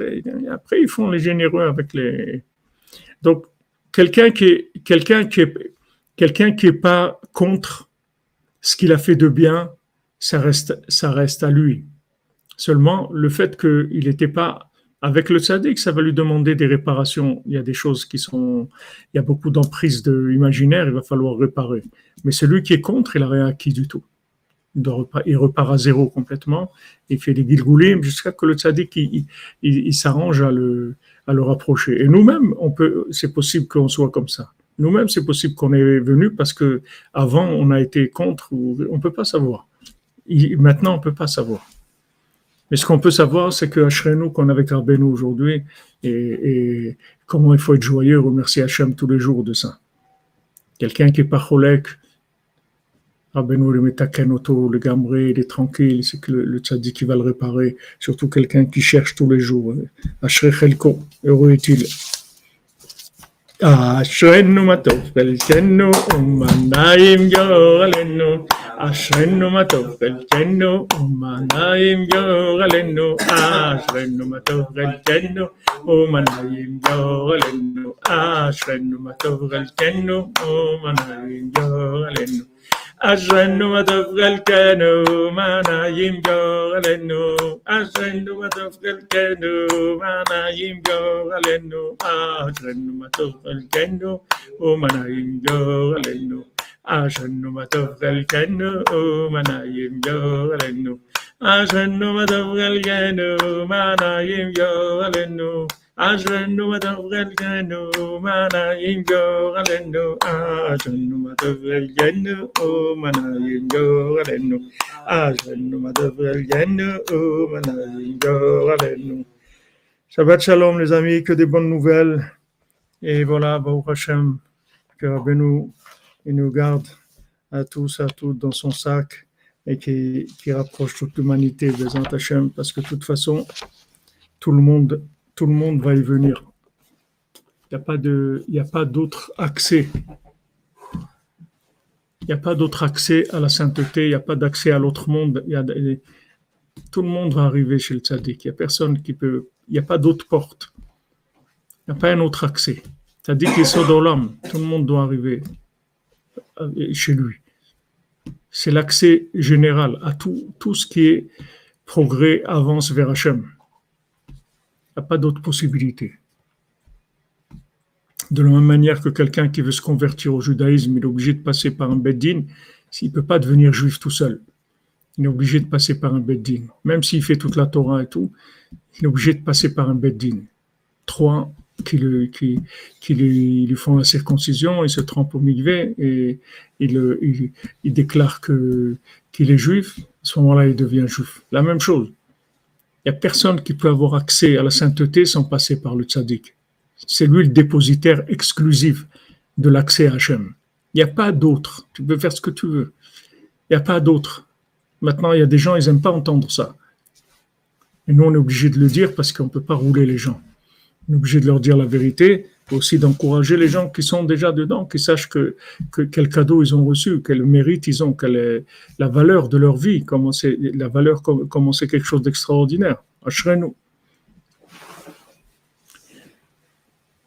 après, ils font les généreux avec les. Donc, quelqu'un qui est, quelqu'un quelqu'un qui est pas contre ce qu'il a fait de bien, ça reste, à lui. Seulement, le fait qu'il n'était pas avec le tzaddik, ça va lui demander des réparations. Il y a des choses qui sont, il y a beaucoup d'emprise de il va falloir réparer. Mais celui qui est contre, il n'a rien acquis du tout. Il, repart à zéro complètement. Il fait des gilgoulim jusqu'à que le tzaddik, il, s'arrange à le, à le rapprocher. Et nous-mêmes, c'est possible qu'on soit comme ça. Nous-mêmes, c'est possible qu'on est venu parce que avant, on a été contre ou on peut pas savoir. maintenant, on peut pas savoir. Mais ce qu'on peut savoir, c'est que nous qu'on a avec Arbenou aujourd'hui, et, comment il faut être joyeux, remercier Hachem tous les jours de ça. Quelqu'un qui est pas cholek, Arbenou le metaken auto, le gambré, il est tranquille, c'est que le, le qui va le réparer. Surtout quelqu'un qui cherche tous les jours. Ashrei Chelko, heureux est-il. אשרנו מה טוב חלקנו ומה נעים גורלנו אשרנו מה טוב חלקנו ומה נעים גורלנו אשרנו מה טוב חלקנו ומה נעים גורלנו אשרנו מה טוב חלקנו ומה נעים גורלנו أشهد وتفقى الكانو معنا يمجو غلنو أشهد وتفقى الكانو معنا يمجو غلنو أشهد وتفقى الكانو ومعنا يمجو غلنو أشهد وتفقى الكانو ومعنا يمجو غلنو أشهد وتفقى الكانو معنا يمجو غلنو à genoux, Madavrelgano, Mana Ingo, Aleno, à genoux, Madavrelgano, Mana Ingo, Aleno, à genoux, Madavrelgano, Mana Ingo, Aleno. Shabbat Shalom, les amis, que des bonnes nouvelles. Et voilà, Baruch Hashem, que Rabbeinu, il nous garde à tous, à toutes dans son sac et qui, qui rapproche toute l'humanité des Hashem, parce que de toute façon, tout le monde tout le monde va y venir. Il n'y a pas d'autre accès. Il n'y a pas d'autre accès à la sainteté, il n'y a pas d'accès à l'autre monde. Tout le monde va arriver chez le tzaddik. Il n'y a personne qui peut, il n'y a pas d'autre porte. Il n'y a pas un autre accès. Tzaddik est l'homme. Tout le monde doit arriver euh, chez lui. C'est l'accès général à tout, tout ce qui est progrès, avance vers Hachem n'y a pas d'autre possibilité. De la même manière que quelqu'un qui veut se convertir au judaïsme, il est obligé de passer par un beddin, s'il ne peut pas devenir juif tout seul. Il est obligé de passer par un beddin. Même s'il fait toute la Torah et tout, il est obligé de passer par un beddin. Trois qui, qui, qui lui, font la circoncision, il se trempe au mikvé et il, il, déclare que, qu'il est juif. À ce moment-là, il devient juif. La même chose. Il n'y a personne qui peut avoir accès à la sainteté sans passer par le tzaddik. C'est lui le dépositaire exclusif de l'accès à Hachem. Il n'y a pas d'autre. Tu peux faire ce que tu veux. Il n'y a pas d'autre. Maintenant, il y a des gens, ils n'aiment pas entendre ça. Et nous, on est obligé de le dire parce qu'on ne peut pas rouler les gens. On est obligé de leur dire la vérité aussi d'encourager les gens qui sont déjà dedans, qui sachent que, que quel cadeau ils ont reçu, quel mérite ils ont, quelle la valeur de leur vie, comment c'est la valeur, comment c'est quelque chose d'extraordinaire. nous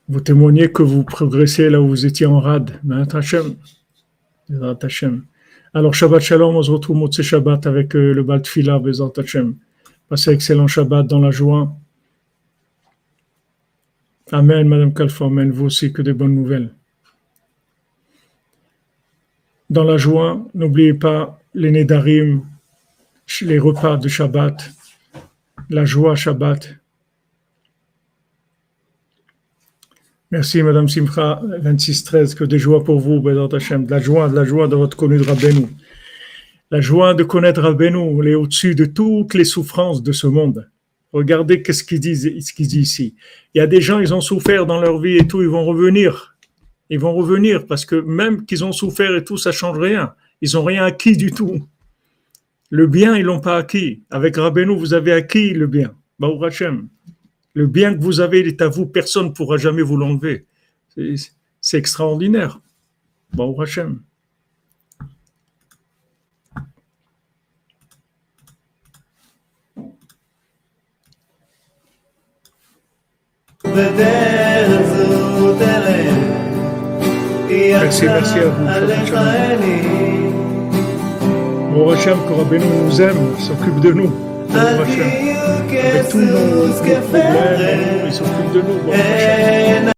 Vous témoignez que vous progressez là où vous étiez en rade. Alors, Shabbat Shalom, on se retrouve Motse Shabbat avec euh, le Baltfila, Bezat Hashem. Passez excellent Shabbat dans la joie. Amen, Madame Kalformen, vous aussi que des bonnes nouvelles. Dans la joie, n'oubliez pas les Nédarim, les repas de Shabbat, la joie Shabbat. Merci, Madame Simcha, 26-13, que des joies pour vous, Bézat Hashem, de la joie, de la joie de votre connu de. La joie de connaître Rabbeinu, est au-dessus de toutes les souffrances de ce monde. Regardez ce qu'il dit, ce ici. Il y a des gens, ils ont souffert dans leur vie et tout, ils vont revenir. Ils vont revenir parce que même qu'ils ont souffert et tout, ça change rien. Ils n'ont rien acquis du tout. Le bien, ils l'ont pas acquis. Avec Rabbeinu, vous avez acquis le bien. Le bien que vous avez, est à vous. Personne ne pourra jamais vous l'enlever. C'est- extraordinaire. בדרך זו תלך, כי Merci, merci à vous. עליך Shabbat shalom. עיני, Baruch Hashem, que Rabbeinu nous aime, il s'occupe de nous. אל Baruch Hashem. תהיו Avec tous nos, nos כסוס problèmes, כפרק, il s'occupe de nous. Baruch Hashem. אין